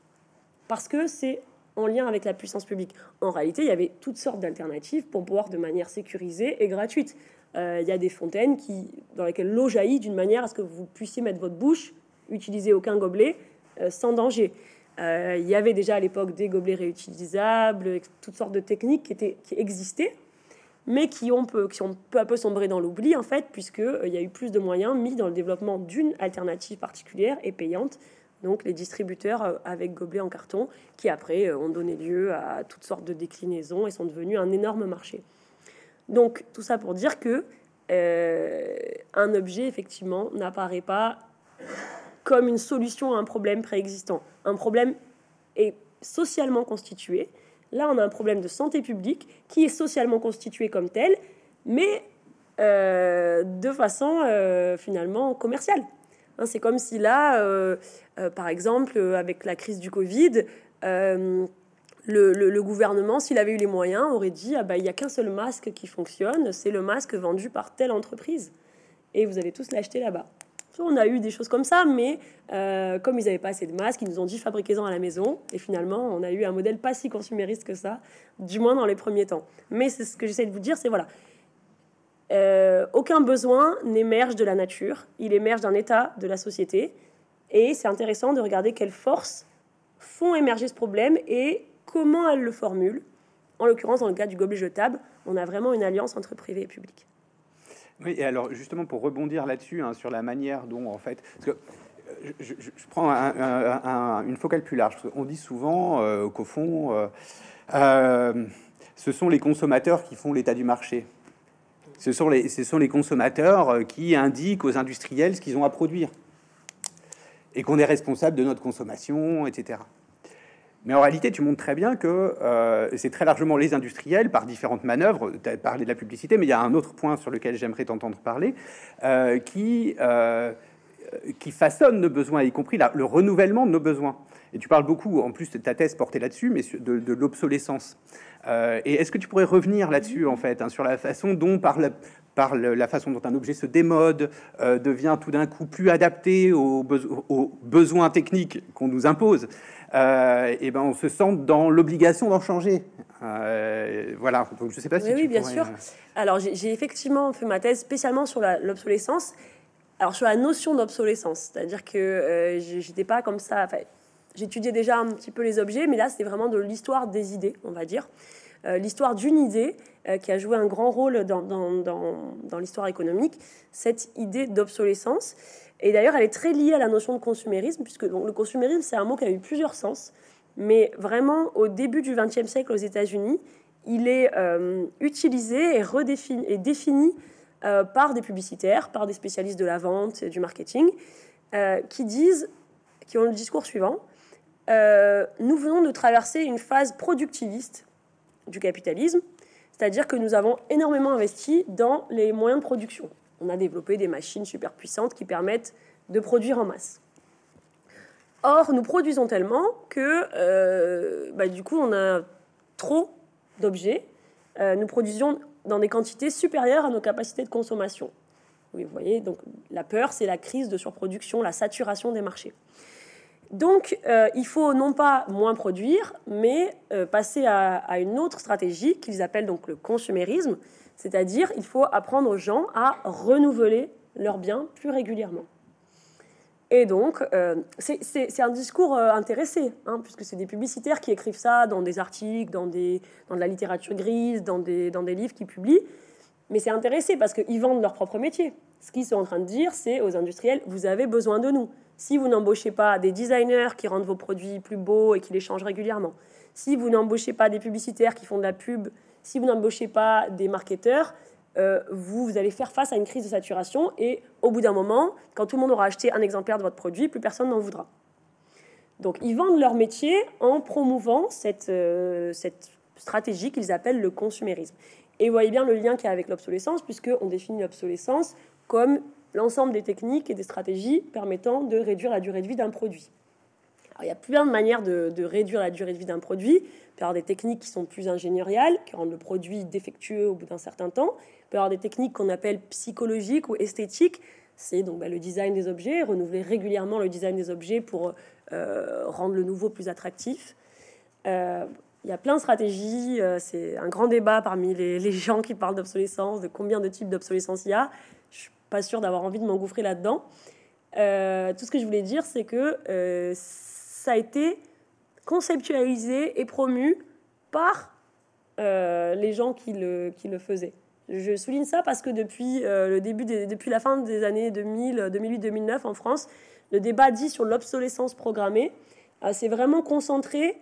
Parce que c'est en lien avec la puissance publique. En réalité, il y avait toutes sortes d'alternatives pour boire de manière sécurisée et gratuite. Euh, il y a des fontaines qui, dans lesquelles l'eau jaillit d'une manière à ce que vous puissiez mettre votre bouche, utiliser aucun gobelet euh, sans danger. Euh, il y avait déjà à l'époque des gobelets réutilisables, toutes sortes de techniques qui, étaient, qui existaient, mais qui ont, peu, qui peu à peu sombré dans l'oubli, en fait, puisqu'il y a eu plus de moyens mis dans le développement d'une alternative particulière et payante donc les distributeurs euh, avec gobelets en carton, qui après euh, ont donné lieu à toutes sortes de déclinaisons et sont devenus un énorme marché. Donc tout ça pour dire que euh, un objet effectivement n'apparaît pas comme une solution à un problème préexistant. Un problème est socialement constitué. Là, on a un problème de santé publique qui est socialement constitué comme tel, mais de façon finalement commerciale. Hein, c'est comme si là, par exemple, avec la crise du Covid, le, gouvernement, s'il avait eu les moyens, aurait dit ah bah, il n'y a qu'un seul masque qui fonctionne, c'est le masque vendu par telle entreprise. Et vous allez tous l'acheter là-bas. On a eu des choses comme ça, mais euh, comme ils n'avaient pas assez de masques, ils nous ont dit fabriquez-en à la maison. Et finalement, on a eu un modèle pas si consumériste que ça, du moins dans les premiers temps. Mais c'est ce que j'essaie de vous dire, c'est voilà. Euh, aucun besoin n'émerge de la nature, il émerge d'un état de la société. Et c'est intéressant de regarder quelles forces font émerger ce problème et comment elle le formule. En l'occurrence, dans le cas du gobelet jetable, on a vraiment une alliance entre privé et public. Oui, et alors justement pour rebondir là-dessus, hein, sur la manière dont en fait, parce que euh, je, prends une focale plus large. On dit souvent euh, qu'au fond, ce sont les consommateurs qui font l'état du marché. Ce sont, les, consommateurs qui indiquent aux industriels ce qu'ils ont à produire. Et qu'on est responsable de notre consommation, etc. Mais en réalité, tu montres très bien que euh, c'est très largement les industriels, par différentes manœuvres, tu as parlé de la publicité, mais il y a un autre point sur lequel j'aimerais t'entendre parler, euh, qui, euh, façonnent nos besoins, y compris le renouvellement de nos besoins. Et tu parles beaucoup, en plus de ta thèse portée là-dessus, mais de, l'obsolescence. et est-ce que tu pourrais revenir là-dessus, en fait, hein, sur la façon dont, par la, par la façon dont un objet se démode, devient tout d'un coup plus adapté aux, aux besoins techniques qu'on nous impose euh, et ben on se sent dans l'obligation d'en changer. Euh, voilà, donc je sais pas si oui, oui bien sûr. Euh, Alors j'ai effectivement fait ma thèse spécialement sur l'obsolescence. Alors sur la notion d'obsolescence, c'est-à-dire que j'étais pas comme ça. J'étudiais déjà un petit peu les objets, mais là c'était vraiment de l'histoire des idées, on va dire. l'histoire d'une idée qui a joué un grand rôle dans, l'histoire économique, cette idée d'obsolescence. Et d'ailleurs, elle est très liée à la notion de consumérisme, puisque le consumérisme, c'est un mot qui a eu plusieurs sens. Mais vraiment, au début du XXe siècle aux États-Unis, il est euh, utilisé et, défini euh, par des publicitaires, par des spécialistes de la vente et du marketing, euh, qui disent, qui ont le discours suivant nous venons de traverser une phase productiviste du capitalisme, c'est-à-dire que nous avons énormément investi dans les moyens de production on a développé des machines super puissantes qui permettent de produire en masse. Or, nous produisons tellement que euh, bah, du coup, on a trop d'objets. Euh, nous produisons dans des quantités supérieures à nos capacités de consommation. Oui, vous voyez, donc la peur, c'est la crise de surproduction, la saturation des marchés. Donc, euh, il faut non pas moins produire, mais passer à, une autre stratégie qu'ils appellent donc le consumérisme, c'est-à-dire, il faut apprendre aux gens à renouveler leurs biens plus régulièrement. Et donc, euh, c'est un discours euh, intéressé, hein, puisque c'est des publicitaires qui écrivent ça dans des articles, dans de la littérature grise, dans des, dans des livres qu'ils publient. Mais c'est intéressé parce qu'ils vendent leur propre métier. Ce qu'ils sont en train de dire, c'est aux industriels, vous avez besoin de nous. Si vous n'embauchez pas des designers qui rendent vos produits plus beaux et qui les changent régulièrement, si vous n'embauchez pas des publicitaires qui font de la pub si vous n'embauchez pas des marketeurs, euh, vous, vous allez faire face à une crise de saturation et au bout d'un moment, quand tout le monde aura acheté un exemplaire de votre produit, plus personne n'en voudra. Donc ils vendent leur métier en promouvant cette, euh, cette stratégie qu'ils appellent le consumérisme. Et vous voyez bien le lien qu'il y a avec l'obsolescence, puisqu'on définit l'obsolescence comme l'ensemble des techniques et des stratégies permettant de réduire la durée de vie d'un produit. Il y a plein de manières de, de réduire la durée de vie d'un produit. Il peut y avoir des techniques qui sont plus ingénieriales, qui rendent le produit défectueux au bout d'un certain temps. Il peut y avoir des techniques qu'on appelle psychologiques ou esthétiques. C'est donc bah, le design des objets, renouveler régulièrement le design des objets pour euh, rendre le nouveau plus attractif. Euh, il y a plein de stratégies. Euh, c'est un grand débat parmi les, les gens qui parlent d'obsolescence, de combien de types d'obsolescence il y a. Pas sûre d'avoir envie de m'engouffrer là-dedans. tout ce que je voulais dire, c'est que ça a été conceptualisé et promu par euh, les gens qui le, faisaient. Je souligne ça parce que depuis, euh, le début depuis la fin des années 2000, 2008-2009 en France, le débat dit sur l'obsolescence programmée euh, s'est vraiment concentré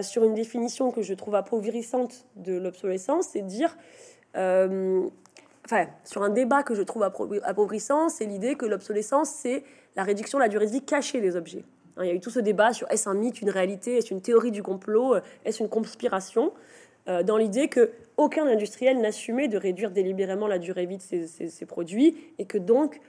sur une définition que je trouve appauvrissante de l'obsolescence, c'est dire, sur un débat que je trouve appauvrissant, c'est l'idée que l'obsolescence, c'est la réduction de la durée de vie cachée des objets. Hein, il y a eu tout ce débat sur est-ce un mythe, une réalité, est-ce une théorie du complot, est-ce une conspiration, dans l'idée que aucun industriel n'assumait de réduire délibérément la durée vie de ses, produits et que donc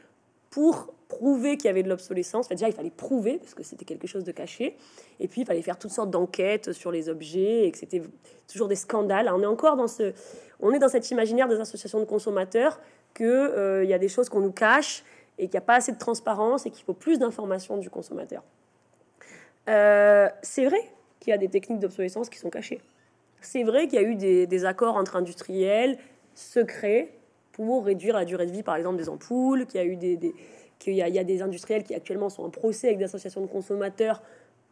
pour prouver qu'il y avait de l'obsolescence, déjà il fallait prouver parce que c'était quelque chose de caché, et puis il fallait faire toutes sortes d'enquêtes sur les objets et que c'était toujours des scandales. on est encore dans ce, on est dans cet imaginaire des associations de consommateurs qu'il euh, y a des choses qu'on nous cache et qu'il n'y a pas assez de transparence et qu'il faut plus d'informations du consommateur. Euh, c'est vrai qu'il y a des techniques d'obsolescence qui sont cachées. C'est vrai qu'il y a eu des, accords entre industriels secrets pour réduire la durée de vie, par exemple, des ampoules, qu'il y a eu des, qu'il y, a des industriels qui actuellement sont en procès avec des associations de consommateurs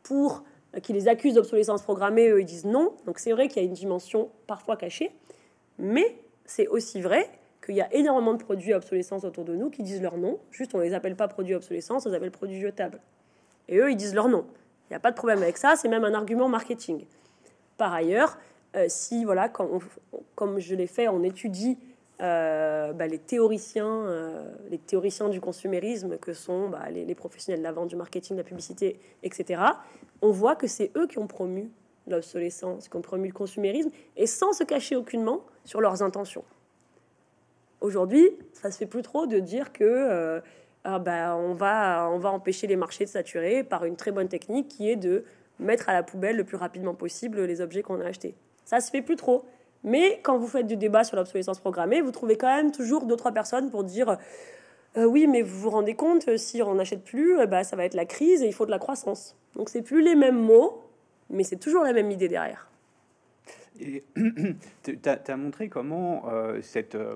pour euh, qui les accusent d'obsolescence programmée, eux ils disent non. Donc c'est vrai qu'il y a une dimension parfois cachée, mais c'est aussi vrai qu'il y a énormément de produits à obsolescence autour de nous qui disent leur nom. Juste, on les appelle pas produits obsolescence, on les appelle produits jetables. Et eux, ils disent leur nom. Il n'y a pas de problème avec ça, c'est même un argument marketing. Par ailleurs, euh, si, voilà, comme je l'ai fait, on étudie euh, bah, les théoriciens, euh, les théoriciens du consumérisme que sont bah, les, professionnels de la vente, du marketing, de la publicité, etc. On voit que c'est eux qui ont promu l'obsolescence, qui ont promu le consumérisme, et sans se cacher aucunement sur leurs intentions. Aujourd'hui, ça se fait plus trop de dire que euh, ah bah, va, on va empêcher les marchés de saturer par une très bonne technique qui est de mettre à la poubelle le plus rapidement possible les objets qu'on a achetés. Ça se fait plus trop. Mais quand vous faites du débat sur l'obsolescence programmée, vous trouvez quand même toujours deux trois personnes pour dire euh, oui, mais vous vous rendez compte, si on n'achète plus, bah, ça va être la crise et il faut de la croissance. Donc c'est plus les mêmes mots, mais c'est toujours la même idée derrière. [CLEARS THROAT] tu as, montré comment euh, cette, euh,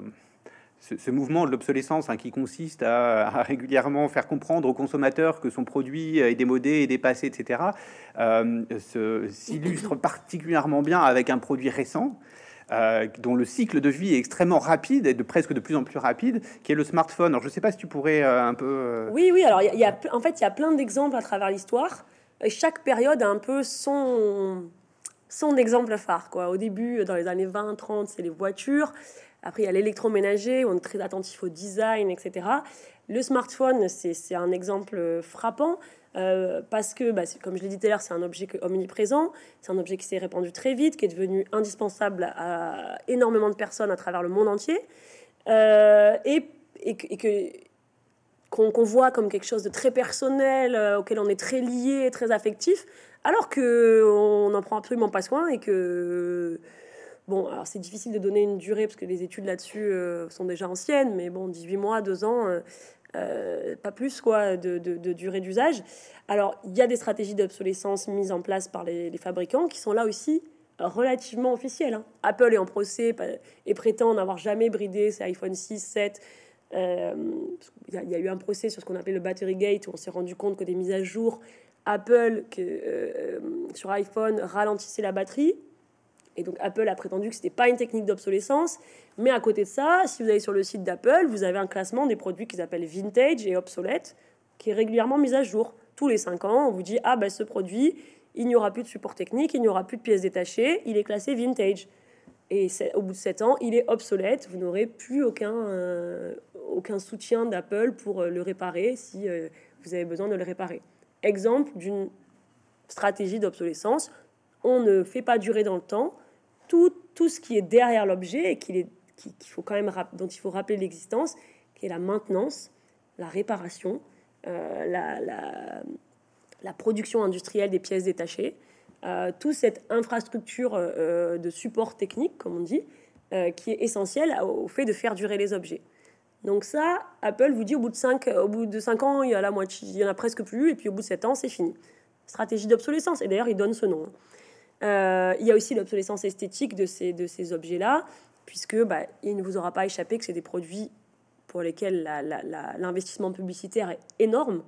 ce, mouvement de l'obsolescence hein, qui consiste à, régulièrement faire comprendre aux consommateurs que son produit est démodé et dépassé, etc., euh, s'illustre particulièrement bien avec un produit récent. Dont le cycle de vie est extrêmement rapide et de presque de plus en plus rapide, qui est le smartphone. Alors, je ne sais pas si tu pourrais un peu. Oui, oui. Alors, y, a, en fait, il y a plein d'exemples à travers l'histoire chaque période a un peu son, son exemple phare. Quoi. Au début, dans les années 20-30, c'est les voitures. Après, il y a l'électroménager, on est très attentif au design, etc. Le smartphone, c'est un exemple frappant. Euh, parce que, bah, comme je l'ai dit tout à l'heure, c'est un objet omniprésent, c'est un objet qui s'est répandu très vite, qui est devenu indispensable à énormément de personnes à travers le monde entier, euh, et, que qu'on voit comme quelque chose de très personnel, euh, auquel on est très lié, très affectif, alors qu'on n'en prend absolument pas soin et que... Bon, alors c'est difficile de donner une durée parce que les études là-dessus sont déjà anciennes, mais bon, 18 mois, 2 ans, pas plus quoi, de, durée d'usage. Alors, il y a des stratégies d'obsolescence mises en place par les, fabricants qui sont là aussi relativement officielles. Hein. Apple est en procès et prétend n'avoir jamais bridé ses iPhone 6, 7 euh, il y, a eu un procès sur ce qu'on appelait le Battery Gate, où on s'est rendu compte que des mises à jour Apple que, euh, sur iPhone ralentissaient la batterie. Et donc Apple a prétendu que ce n'était pas une technique d'obsolescence. Mais à côté de ça, si vous allez sur le site d'Apple, vous avez un classement des produits qu'ils appellent vintage et obsolète, qui est régulièrement mis à jour. Tous les 5 ans, on vous dit, ah ben ce produit, il n'y aura plus de support technique, il n'y aura plus de pièces détachées, il est classé vintage. Et au bout de 7 ans, il est obsolète. Vous n'aurez plus aucun, euh, aucun soutien d'Apple pour euh, le réparer si euh, vous avez besoin de le réparer. Exemple d'une stratégie d'obsolescence. On ne fait pas durer dans le temps tout, tout ce qui est derrière l'objet et qu'il faut quand même, dont il faut rappeler l'existence, qui est la maintenance, la réparation, la, la, production industrielle des pièces détachées. Euh, toute cette infrastructure euh, euh, de support technique, comme on dit, qui est essentielle au fait de faire durer les objets. Donc ça, Apple vous dit au bout de 5, au bout de 5 ans, il y en a presque plus, et puis au bout de 7 ans, c'est fini. Stratégie d'obsolescence, et d'ailleurs, il donne ce nom. Hein. il y a aussi l'obsolescence esthétique de ces objets-là, puisque bah, il ne vous aura pas échappé que c'est des produits pour lesquels l'investissement publicitaire est énorme.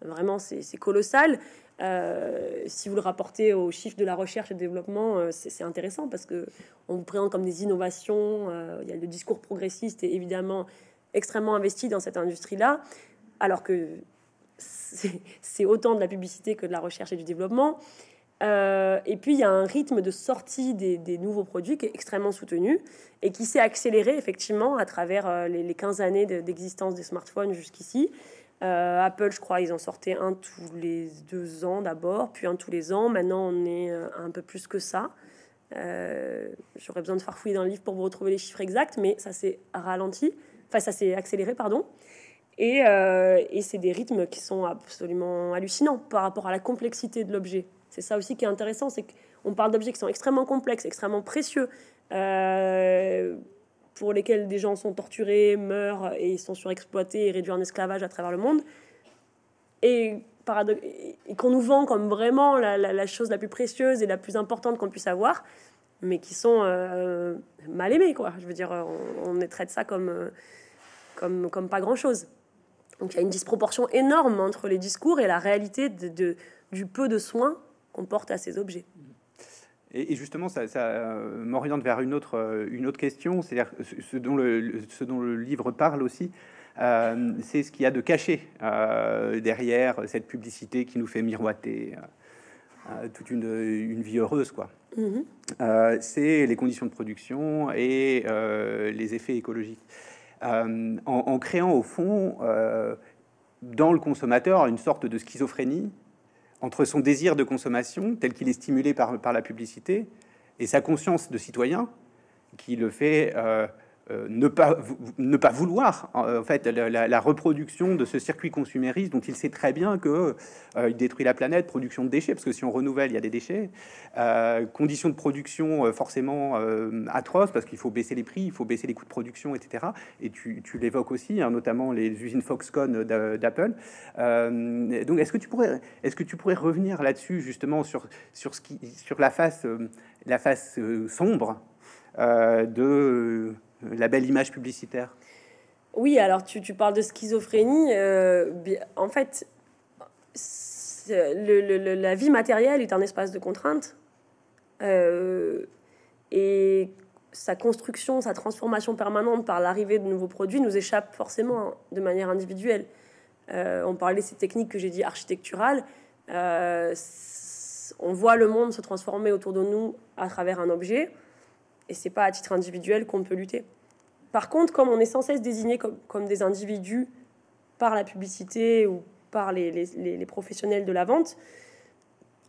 Vraiment, c'est colossal. Euh, si vous le rapportez aux chiffres de la recherche et développement, euh, c'est intéressant parce que on vous présente comme des innovations. Euh, il y a le discours progressiste et évidemment extrêmement investi dans cette industrie-là, alors que c'est autant de la publicité que de la recherche et du développement. Et puis il y a un rythme de sortie des, nouveaux produits qui est extrêmement soutenu et qui s'est accéléré effectivement à travers les, les 15 années d'existence des smartphones jusqu'ici. Apple, je crois, ils en sortaient un tous les deux ans d'abord, puis un tous les ans. Maintenant, on est un peu plus que ça. J'aurais besoin de farfouiller dans le livre pour vous retrouver les chiffres exacts, mais ça s'est ralenti, enfin ça s'est accéléré, pardon. Et c'est des rythmes qui sont absolument hallucinants par rapport à la complexité de l'objet. C'est ça aussi qui est intéressant, c'est qu'on parle d'objets qui sont extrêmement complexes, extrêmement précieux, euh, pour lesquels des gens sont torturés, meurent et sont surexploités et réduits en esclavage à travers le monde. Et, et qu'on nous vend comme vraiment la, chose la plus précieuse et la plus importante qu'on puisse avoir, mais qui sont euh, mal aimés, quoi. Je veux dire, on, on traite ça comme, comme, comme pas grand-chose. Donc il y a une disproportion énorme entre les discours et la réalité du peu de soins qu'on porte à ces objets. Et, justement, ça, euh, m'oriente vers une autre, euh, une autre question, c'est-à-dire ce dont le, ce dont le livre parle aussi, euh, c'est ce qu'il y a de caché derrière cette publicité qui nous fait miroiter toute une, une, vie heureuse, quoi. Mm-hmm. c'est les conditions de production et les effets écologiques. En, en, créant au fond dans le consommateur une sorte de schizophrénie entre son désir de consommation, tel qu'il est stimulé par, la publicité, et sa conscience de citoyen, qui le fait euh, euh, ne, pas, ne pas vouloir en fait la, reproduction de ce circuit consumériste dont il sait très bien que euh, il détruit la planète, production de déchets, parce que si on renouvelle, il y a des déchets, euh, conditions de production forcément atroces, parce qu'il faut baisser les prix, il faut baisser les coûts de production, etc. Et tu, tu l'évoques aussi, hein, notamment les usines Foxconn d'Apple. donc, est-ce que tu pourrais, est-ce que tu pourrais revenir là-dessus justement sur sur ce qui, sur la face, la face sombre de la belle image publicitaire Oui, alors tu, parles de schizophrénie. Euh, en fait, la vie matérielle est un espace de contrainte. Euh, et sa construction, sa transformation permanente par l'arrivée de nouveaux produits nous échappe forcément de manière individuelle. Euh, on parlait de ces techniques que j'ai dit architecturales. on voit le monde se transformer autour de nous à travers un objet et c'est pas à titre individuel qu'on peut lutter. Par contre, comme on est sans cesse désigné comme, des individus par la publicité ou par les, professionnels de la vente,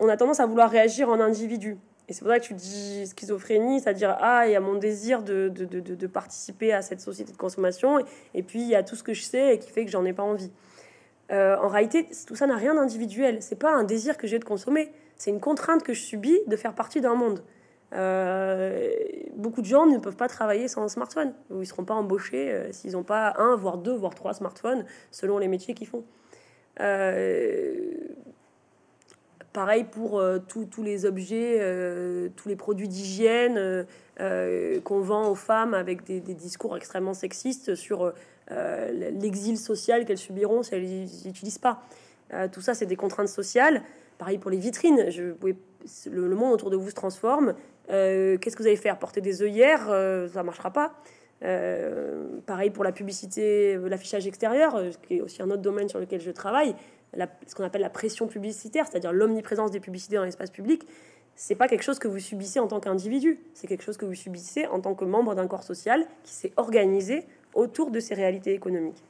on a tendance à vouloir réagir en individu. Et c'est pour ça que tu dis schizophrénie, c'est-à-dire, ah, il y a mon désir de, de, participer à cette société de consommation, et, puis il y a tout ce que je sais et qui fait que j'en ai pas envie. Euh, en réalité, tout ça n'a rien d'individuel. C'est pas un désir que j'ai de consommer, c'est une contrainte que je subis de faire partie d'un monde. Euh, beaucoup de gens ne peuvent pas travailler sans un smartphone, ou ils ne seront pas embauchés euh, s'ils n'ont pas un, voire deux, voire trois smartphones, selon les métiers qu'ils font. Euh, pareil pour tous les objets, tous les produits d'hygiène qu'on vend aux femmes avec des, discours extrêmement sexistes sur l'exil social qu'elles subiront si elles n'utilisent pas. tout ça, c'est des contraintes sociales. Pareil pour les vitrines. Je, le, le, monde autour de vous se transforme. Euh, qu'est-ce que vous allez faire Porter des œillères euh, Ça ne marchera pas. Euh, pareil pour la publicité, l'affichage extérieur, qui est aussi un autre domaine sur lequel je travaille. ce qu'on appelle la pression publicitaire, c'est-à-dire l'omniprésence des publicités dans l'espace public, c'est pas quelque chose que vous subissez en tant qu'individu, c'est quelque chose que vous subissez en tant que membre d'un corps social qui s'est organisé autour de ces réalités économiques.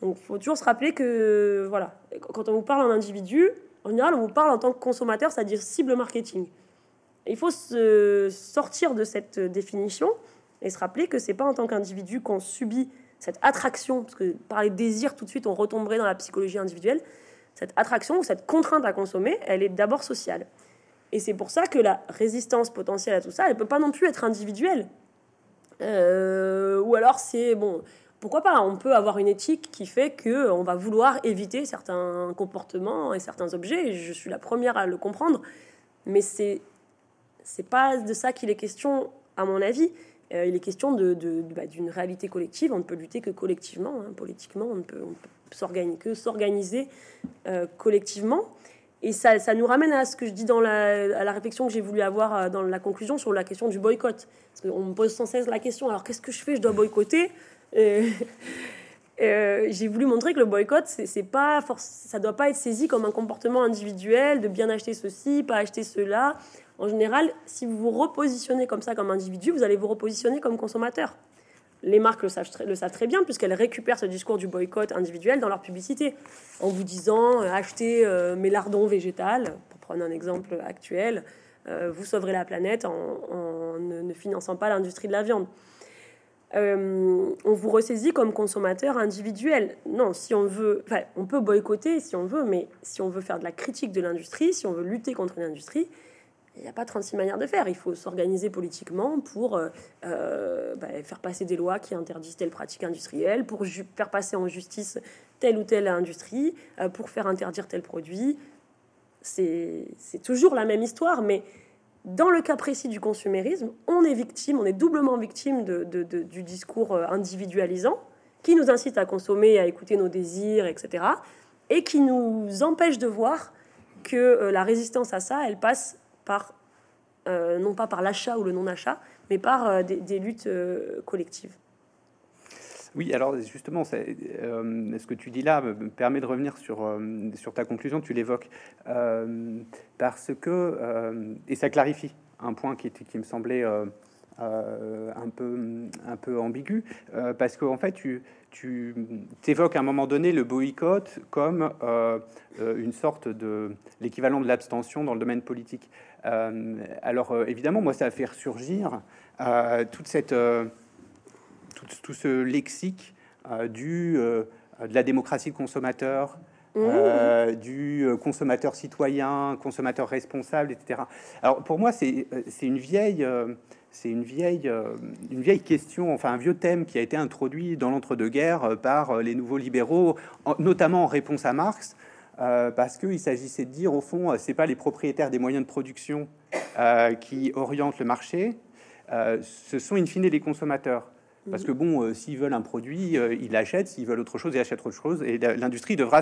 Donc, il faut toujours se rappeler que, voilà, quand on vous parle en individu, en général, on vous parle en tant que consommateur, c'est-à-dire cible marketing. Il faut se sortir de cette définition et se rappeler que c'est pas en tant qu'individu qu'on subit cette attraction, parce que par les désirs, tout de suite, on retomberait dans la psychologie individuelle. Cette attraction ou cette contrainte à consommer, elle est d'abord sociale. Et c'est pour ça que la résistance potentielle à tout ça, elle peut pas non plus être individuelle. Euh, ou alors c'est bon, pourquoi pas On peut avoir une éthique qui fait que on va vouloir éviter certains comportements et certains objets. Et je suis la première à le comprendre, mais c'est c'est pas de ça qu'il est question, à mon avis. Euh, il est question de, bah, d'une réalité collective. On ne peut lutter que collectivement, hein, politiquement. On ne peut, s'organiser que s'organiser euh, collectivement. Et ça, ça, nous ramène à ce que je dis dans la, à la réflexion que j'ai voulu avoir euh, dans la conclusion sur la question du boycott. Parce qu'on me pose sans cesse la question alors qu'est-ce que je fais? Je dois boycotter? J'ai voulu montrer que le boycott, c'est pas ça doit pas être saisi comme un comportement individuel de bien acheter ceci, pas acheter cela. En général, si vous vous repositionnez comme ça comme individu, vous allez vous repositionner comme consommateur. les marques le savent, très bien puisqu'elles récupèrent ce discours du boycott individuel dans leur publicité en vous disant euh, achetez euh, mes lardons végétal, pour prendre un exemple actuel, euh, vous sauverez la planète en, ne, finançant pas l'industrie de la viande. On vous ressaisit comme consommateur individuel. Non, si on veut, on peut boycotter si on veut, mais si on veut faire de la critique de l'industrie, si on veut lutter contre l'industrie, il n'y a pas 36 manières de faire. Il faut s'organiser politiquement pour euh, euh, bah, faire passer des lois qui interdisent telle pratique industrielle, pour faire passer en justice telle ou telle industrie, euh, pour faire interdire tel produit. C'est toujours la même histoire, mais dans le cas précis du consumérisme, on est victime, on est doublement victime du discours individualisant qui nous incite à consommer, à écouter nos désirs, etc. Et qui nous empêche de voir que la résistance à ça, elle passe par, euh, non pas par l'achat ou le non-achat, mais par euh, des, luttes euh, collectives. Oui, alors justement, ce que tu dis là me permet de revenir sur, sur ta conclusion, tu l'évoques, parce que, et ça clarifie un point qui, qui me semblait un, peu, un peu ambigu, parce qu'en en fait, tu, tu évoques à un moment donné le boycott comme une sorte de l'équivalent de l'abstention dans le domaine politique. Euh, alors euh, évidemment, moi, ça a fait ressurgir euh, toute cette, tout, ce lexique du, de la démocratie de consommateur, mmh. du consommateur citoyen, consommateur responsable, etc. Alors pour moi, c'est une vieille, c'est une vieille, une vieille question, enfin un vieux thème qui a été introduit dans l'entre-deux-guerres par les nouveaux libéraux, notamment en réponse à Marx, euh, parce qu'il s'agissait de dire, au fond, euh, c'est pas les propriétaires des moyens de production euh, qui orientent le marché, ce sont in fine les consommateurs. Parce que bon, euh, s'ils veulent un produit, euh, ils l'achètent. S'ils veulent autre chose, ils achètent autre chose. Et l'industrie devra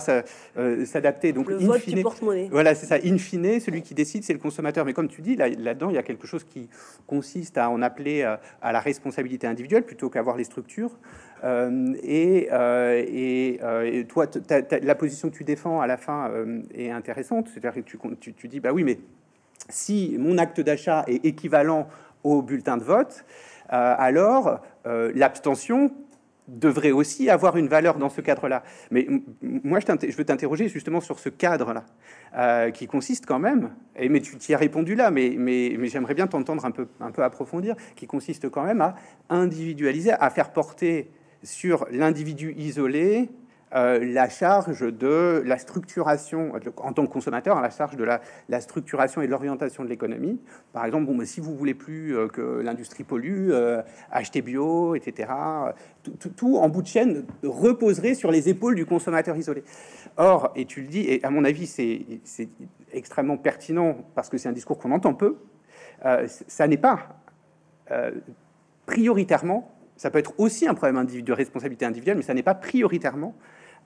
euh, s'adapter. Donc, le vote fine, porte-monnaie. Voilà, c'est ça. In fine, celui qui décide, c'est le consommateur. Mais comme tu dis, là, là-dedans, il y a quelque chose qui consiste à en appeler à la responsabilité individuelle plutôt qu'à voir les structures. et, et, toi, la position que tu défends à la fin est intéressante. C'est-à-dire que tu, tu, tu dis, bah oui, mais si mon acte d'achat est équivalent au bulletin de vote, euh, alors euh, l'abstention devrait aussi avoir une valeur dans ce cadre-là. Mais moi, je, veux t'interroger justement sur ce cadre-là, euh, qui consiste quand même, et mais tu t'y as répondu là, mais, mais, j'aimerais bien t'entendre un peu, un peu approfondir, qui consiste quand même à individualiser, à faire porter sur l'individu isolé euh, la charge de la structuration, en tant que consommateur, la charge de la, structuration et de l'orientation de l'économie. Par exemple, bon, mais si vous voulez plus euh, que l'industrie pollue, euh, bio, etc. Tout, en bout de chaîne reposerait sur les épaules du consommateur isolé. Or, et tu le dis, et à mon avis, c'est extrêmement pertinent parce que c'est un discours qu'on entend peu, ça n'est pas prioritairement ça peut être aussi un problème de responsabilité individuelle, mais ça n'est pas prioritairement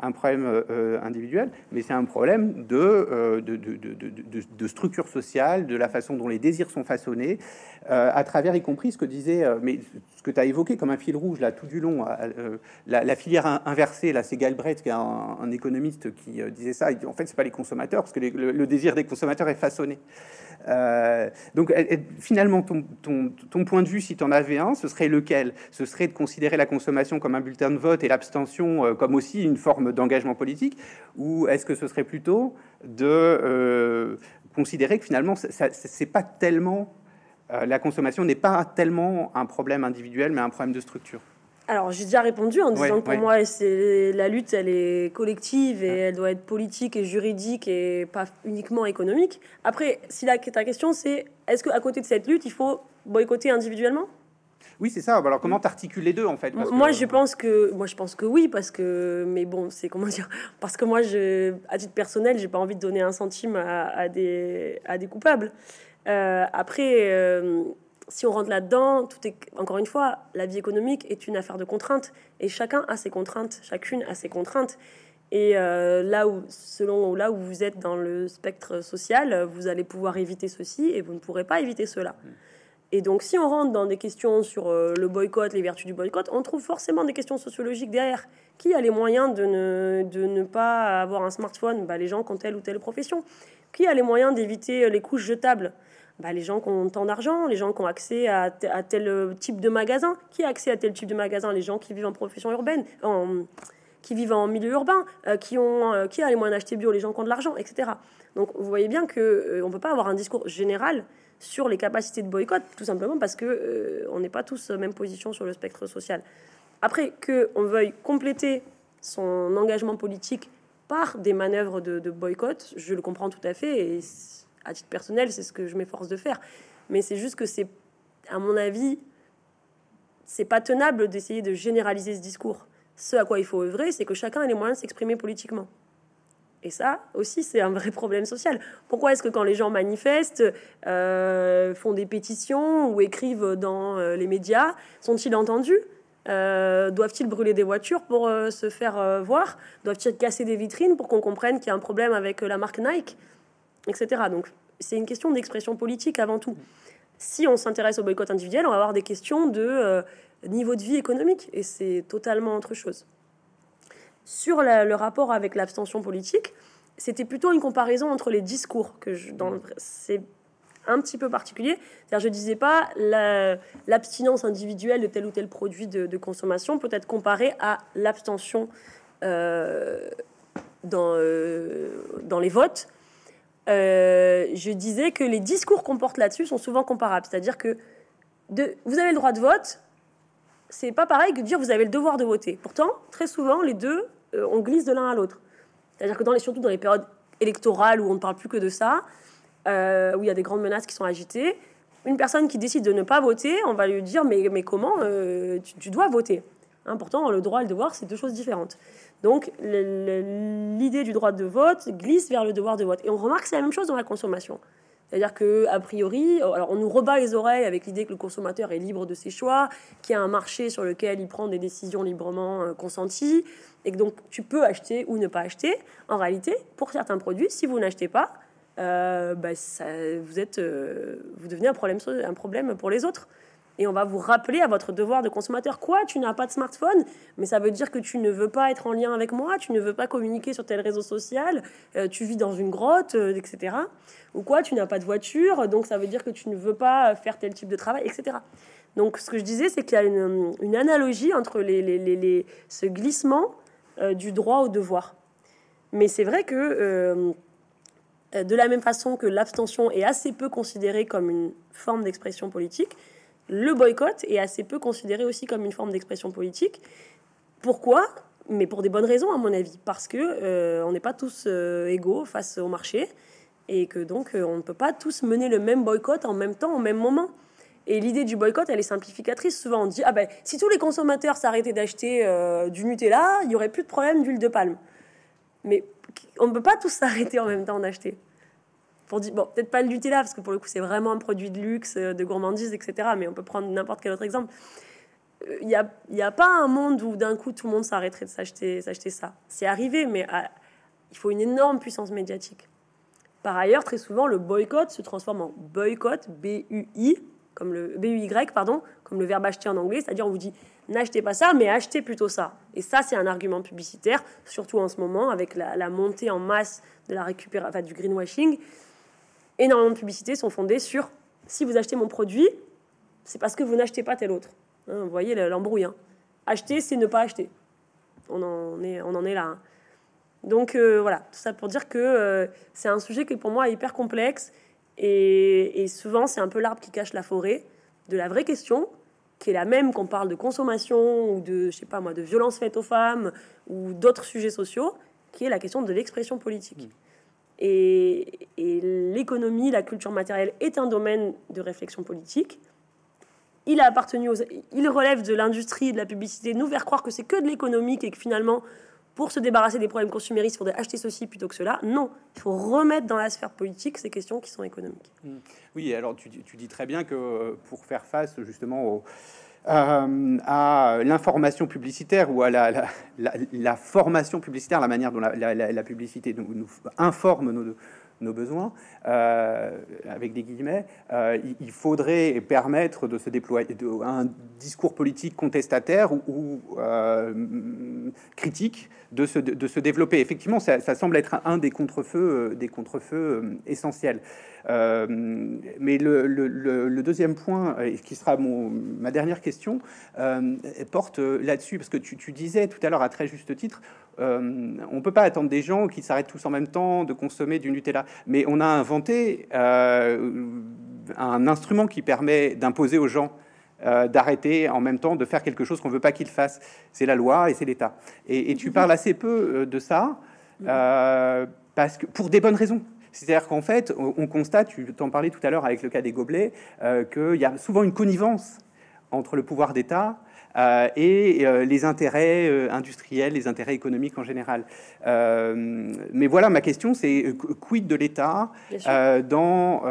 un problème euh, euh, individuel, mais c'est un problème euh, de, de, de, de, structure sociale, de la façon dont les désirs sont façonnés, à travers y compris ce que disait, mais ce que tu as évoqué comme un fil rouge là tout du long, la, filière inversée, là c'est Galbraith qui est un, économiste qui disait ça, en fait c'est pas les consommateurs, parce que le, désir des consommateurs est façonné. Donc finalement, ton, point de vue, si tu en avais un, ce serait lequel? Ce serait de considérer la consommation comme un bulletin de vote et l'abstention comme aussi une forme d'engagement politique? Ou est-ce que ce serait plutôt de euh, considérer que finalement, c'est pas tellement euh, la consommation n'est pas tellement un problème individuel, mais un problème de structure? Alors, j'ai déjà répondu en disant que pour moi, c'est la lutte, elle est collective et elle doit être politique et juridique et pas uniquement économique. Après, si la, ta question, c'est est-ce qu'à côté de cette lutte, il faut boycotter individuellement? Oui, c'est ça. Alors comment t'articules les deux en fait? Moi, je pense que moi je pense que oui parce que mais bon, c'est comment dire [LAUGHS] Parce que moi, je, à titre personnel, j'ai pas envie de donner un centime à, des à des coupables. Euh, après. Euh, si on rentre là-dedans, tout est encore une fois, la vie économique est une affaire de contraintes et chacun a ses contraintes, chacune a ses contraintes. Et euh, là où, selon là où vous êtes dans le spectre social, vous allez pouvoir éviter ceci et vous ne pourrez pas éviter cela. Mm. Et donc, si on rentre dans des questions sur euh, le boycott, les vertus du boycott, on trouve forcément des questions sociologiques derrière. Qui a les moyens de ne, de ne pas avoir un smartphone? Bah, Les gens qui ont telle ou telle profession. Qui a les moyens d'éviter les couches jetables? Bah, les gens qui ont tant d'argent, les gens qui ont accès à, tel type de magasin. Qui a accès à tel type de magasin? Les gens qui vivent en profession urbaine, qui vivent en milieu urbain, euh, qui, ont, euh, qui a les moyens d'acheter bio, les gens qui ont de l'argent, etc. Donc vous voyez bien qu'on euh, ne peut pas avoir un discours général sur les capacités de boycott, tout simplement parce que on n'est pas tous même position sur le spectre social. Après, qu'on veuille compléter son engagement politique par des manœuvres de, de, boycott, je le comprends tout à fait, et à titre personnel, c'est ce que je m'efforce de faire. Mais c'est juste que c'est, à mon avis, c'est pas tenable d'essayer de généraliser ce discours. Ce à quoi il faut œuvrer, c'est que chacun ait les moyens de s'exprimer politiquement. Et ça aussi, c'est un vrai problème social. Pourquoi est-ce que quand les gens manifestent, euh, font des pétitions ou écrivent dans euh, les médias, sont-ils entendus? Euh, Doivent-ils brûler des voitures pour se faire voir? Doivent-ils casser des vitrines pour qu'on comprenne qu'il y a un problème avec la marque Nike? Etc. Donc c'est une question d'expression politique avant tout. Si on s'intéresse au boycott individuel, on va avoir des questions de niveau de vie économique, et c'est totalement autre chose. Sur le rapport avec l'abstention politique, c'était plutôt une comparaison entre les discours que je, dans c'est un petit peu particulier. C'est-à-dire, je disais pas l'abstinence individuelle de tel ou tel produit de, consommation peut être comparée à l'abstention euh, dans, euh, dans les votes. Euh, je disais que les discours qu'on porte là-dessus sont souvent comparables. C'est-à-dire que vous avez le droit de vote, c'est pas pareil que de dire vous avez le devoir de voter. Pourtant, très souvent, les deux, euh, on glisse de l'un à l'autre. C'est-à-dire que dans les, surtout dans les périodes électorales où on ne parle plus que de ça, euh, où il y a des grandes menaces qui sont agitées, une personne qui décide de ne pas voter, on va lui dire mais, mais comment tu, dois voter hein, Pourtant, le droit et le devoir, c'est deux choses différentes. Donc, l'idée du droit de vote glisse vers le devoir de vote. Et on remarque que c'est la même chose dans la consommation. C'est-à-dire que a priori, alors on nous rebat les oreilles avec l'idée que le consommateur est libre de ses choix, qu'il y a un marché sur lequel il prend des décisions librement euh, consenties, et que donc tu peux acheter ou ne pas acheter. En réalité, pour certains produits, si vous n'achetez pas, euh, bah, vous êtes, euh, vous devenez un problème pour les autres et on va vous rappeler à votre devoir de consommateur. Quoi Tu n'as pas de smartphone? Mais ça veut dire que tu ne veux pas être en lien avec moi, tu ne veux pas communiquer sur tel réseau social, euh, tu vis dans une grotte, euh, etc. Ou quoi Tu n'as pas de voiture, donc ça veut dire que tu ne veux pas faire tel type de travail, etc. Donc ce que je disais, c'est qu'il y a une, analogie entre les, ce glissement euh, du droit au devoir. Mais c'est vrai que de la même façon que l'abstention est assez peu considérée comme une forme d'expression politique, le boycott est assez peu considéré aussi comme une forme d'expression politique. Pourquoi? Mais pour des bonnes raisons, à mon avis. Parce que euh, on n'est pas tous euh, égaux face au marché et que donc euh, on ne peut pas tous mener le même boycott en même temps, au même moment. Et l'idée du boycott, elle est simplificatrice. Souvent, on dit ah ben si tous les consommateurs s'arrêtaient d'acheter du Nutella, il y aurait plus de problème d'huile de palme. Mais on ne peut pas tous s'arrêter en même temps d'acheter bon, peut-être pas le Nutella, parce que pour le coup, c'est vraiment un produit de luxe, euh, de gourmandise, etc. Mais on peut prendre n'importe quel autre exemple. Il euh, n'y a, a, pas un monde où d'un coup tout le monde s'arrêterait de s'acheter, s'acheter ça. C'est arrivé, mais il faut une énorme puissance médiatique. Par ailleurs, très souvent, le boycott se transforme en boycott, B-U-I, comme le B-U-Y, pardon, comme le verbe acheter en anglais, c'est-à-dire on vous dit n'achetez pas ça, mais achetez plutôt ça. Et ça, c'est un argument publicitaire, surtout en ce moment, avec la, montée en masse de la récupération, du greenwashing énormément de publicités sont fondées sur si vous achetez mon produit, c'est parce que vous n'achetez pas tel autre. Hein, vous voyez l'embrouille. Hein. Acheter, c'est ne pas acheter. On en est, là. Hein. Donc euh, voilà, tout ça pour dire que euh, c'est un sujet qui pour moi est hyper complexe et, souvent c'est un peu l'arbre qui cache la forêt de la vraie question qui est la même qu'on parle de consommation ou de je sais pas moi de violence faite aux femmes ou d'autres sujets sociaux, qui est la question de l'expression politique. Mmh. Et, l'économie, la culture matérielle est un domaine de réflexion politique. Il a appartenu aux, il relève de l'industrie de la publicité, nous faire croire que c'est que de l'économique et que finalement, pour se débarrasser des problèmes consuméristes, il faudrait acheter ceci plutôt que cela. Non, il faut remettre dans la sphère politique ces questions qui sont économiques. Mmh. Oui, alors tu, tu dis très bien que pour faire face justement aux euh, à l'information publicitaire ou à la, la, formation publicitaire, la manière dont la, publicité nous, informe nos, nos besoins, avec des guillemets, il faudrait permettre de se déployer de, un discours politique contestataire ou, critique de se, de se, développer. Effectivement, ça, semble être un des contre-feux des contre-feux essentiels. mais le, le, deuxième point, qui sera mon, ma dernière question, porte là-dessus, parce que tu, tu disais tout à l'heure à très juste titre, euh, on ne peut pas attendre des gens qui s'arrêtent tous en même temps de consommer du Nutella. Mais on a inventé euh, un instrument qui permet d'imposer aux gens euh, d'arrêter en même temps de faire quelque chose qu'on ne veut pas qu'ils fassent. C'est la loi et c'est l'État. Et, tu parles assez peu de ça, parce que pour des bonnes raisons. C'est-à-dire qu'en fait, on constate, tu t'en parlais tout à l'heure avec le cas des gobelets, qu'il y a souvent une connivence entre le pouvoir d'État et euh, les intérêts euh, industriels, les intérêts économiques en général. mais voilà, ma question, c'est quid de l'État dans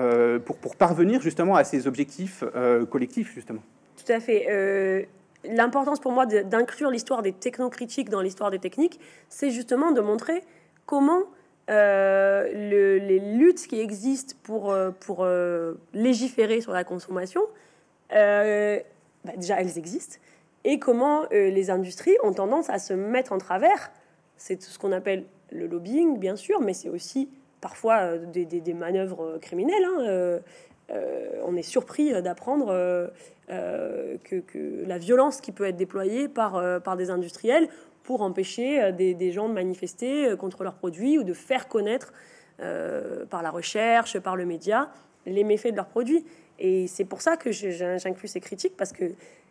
pour, pour parvenir justement à ces objectifs collectifs, justement? Tout à fait. L'importance pour moi d'inclure l'histoire des technocritiques dans l'histoire des techniques, c'est justement de montrer comment le, les luttes qui existent pour, pour légiférer sur la consommation, bah, déjà elles existent, et comment euh, les industries ont tendance à se mettre en travers. C'est ce qu'on appelle le lobbying, bien sûr, mais c'est aussi parfois euh, des, manœuvres euh, criminelles. Hein. on est surpris d'apprendre que, que, la violence qui peut être déployée par, par des industriels pour empêcher des, des, gens de manifester contre leurs produits ou de faire connaître par la recherche, par le média, les méfaits de leurs produits. Et c'est pour ça que j'inclus ces critiques, parce que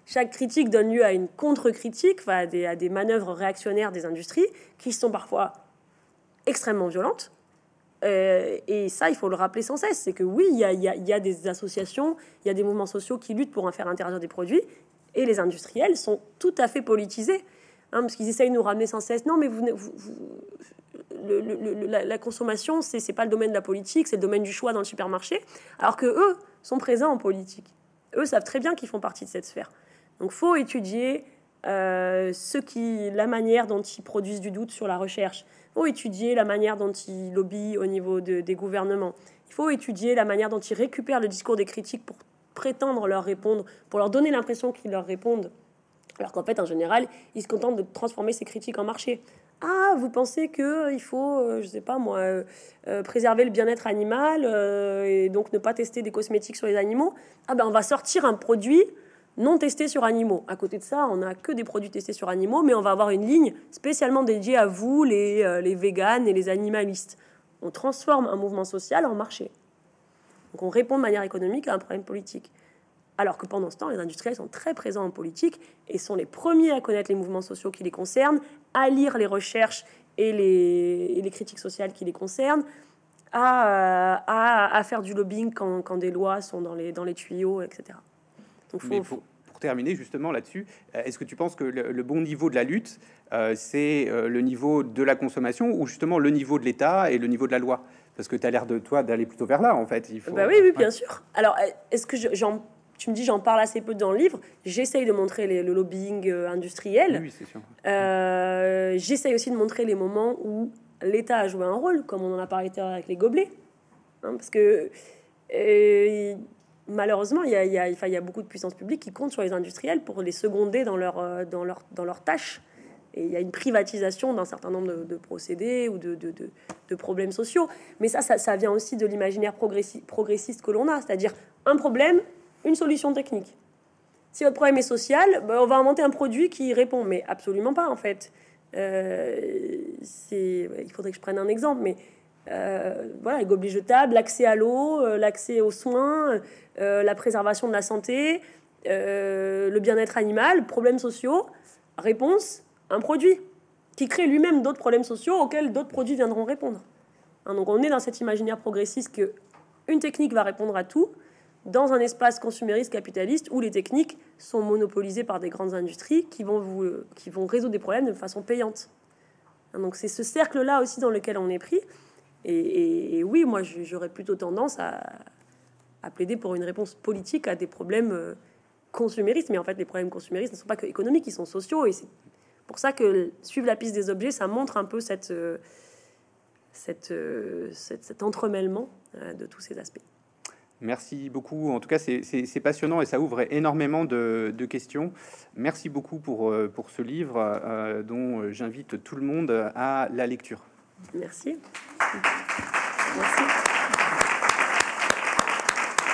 chaque critique donne lieu à une contre-critique, à des, manœuvres réactionnaires des industries qui sont parfois extrêmement violentes. Euh, et ça, il faut le rappeler sans cesse, c'est que oui, il y, a, des associations, il y a des mouvements sociaux qui luttent pour en faire interdire des produits, et les industriels sont tout à fait politisés, hein, parce qu'ils essayent de nous ramener sans cesse. Non, mais vous, la, la, consommation, c'est pas le domaine de la politique, c'est le domaine du choix dans le supermarché, alors que eux sont présents en politique. Eux savent très bien qu'ils font partie de cette sphère. Donc, faut étudier euh, qui, la manière dont ils produisent du doute sur la recherche. Il faut étudier la manière dont ils lobbyent au niveau des gouvernements. Il faut étudier la manière dont ils récupèrent le discours des critiques pour prétendre leur répondre, pour leur donner l'impression qu'ils leur répondent, alors qu'en fait, en général, ils se contentent de transformer ces critiques en marché. Ah, vous pensez qu'il euh, faut, euh, je sais pas moi, préserver le bien-être animal et donc ne pas tester des cosmétiques sur les animaux? Ah ben, on va sortir un produit non testés sur animaux. À côté de ça, on n'a que des produits testés sur animaux, mais on va avoir une ligne spécialement dédiée à vous, les, euh, les véganes et les animalistes. On transforme un mouvement social en marché. Donc on répond de manière économique à un problème politique. Alors que pendant ce temps, les industriels sont très présents en politique et sont les premiers à connaître les mouvements sociaux qui les concernent, à lire les recherches et les, critiques sociales qui les concernent, à, euh, à, à, faire du lobbying quand, quand, des lois sont dans les, dans les tuyaux, etc. Mais pour, terminer justement là-dessus, euh, est-ce que tu penses que le, bon niveau de la lutte, euh, c'est euh, le niveau de la consommation ou justement le niveau de l'État et le niveau de la loi? Parce que tu as l'air de toi d'aller plutôt vers là, en fait. Il faut... Bah oui, oui, bien sûr. Alors, est-ce que j'en tu me dis j'en parle assez peu dans le livre. J'essaye de montrer le lobbying industriel. Oui, c'est sûr. J'essaye aussi de montrer les moments où l'État a joué un rôle, comme on en a parlé avec les gobelets. Hein, parce que malheureusement, il y, a, y beaucoup de puissances publiques qui comptent sur les industriels pour les seconder dans, leur, euh, leurs tâches. Et il y a une privatisation d'un certain nombre de, procédés ou de, problèmes sociaux. Mais ça, ça, vient aussi de l'imaginaire progressiste que l'on a, c'est-à-dire un problème, une solution technique. Si votre problème est social, ben, on va inventer un produit qui répond. Mais absolument pas, en fait. Euh, il faudrait que je prenne un exemple, mais euh, voilà, les gobelets jetables, l'accès à l'eau, euh, l'accès aux soins, euh, la préservation de la santé, le bien-être animal, problèmes sociaux. Réponse, un produit qui crée lui-même d'autres problèmes sociaux auxquels d'autres produits viendront répondre. Hein, donc on est dans cet imaginaire progressiste que une technique va répondre à tout dans un espace consumériste capitaliste où les techniques sont monopolisées par des grandes industries qui vont, vous, qui vont résoudre des problèmes de façon payante. Hein, donc c'est ce cercle-là aussi dans lequel on est pris. Et, oui, moi, j'aurais plutôt tendance à, plaider pour une réponse politique à des problèmes euh, consuméristes. Mais en fait, les problèmes consuméristes ne sont pas que économiques, ils sont sociaux. Et c'est pour ça que suivre la piste des objets, ça montre un peu cette, euh, cette, cet entremêlement de tous ces aspects. Merci beaucoup. En tout cas, c'est passionnant et ça ouvre énormément de, questions. Merci beaucoup pour, pour ce livre dont j'invite tout le monde à la lecture. Merci. Merci.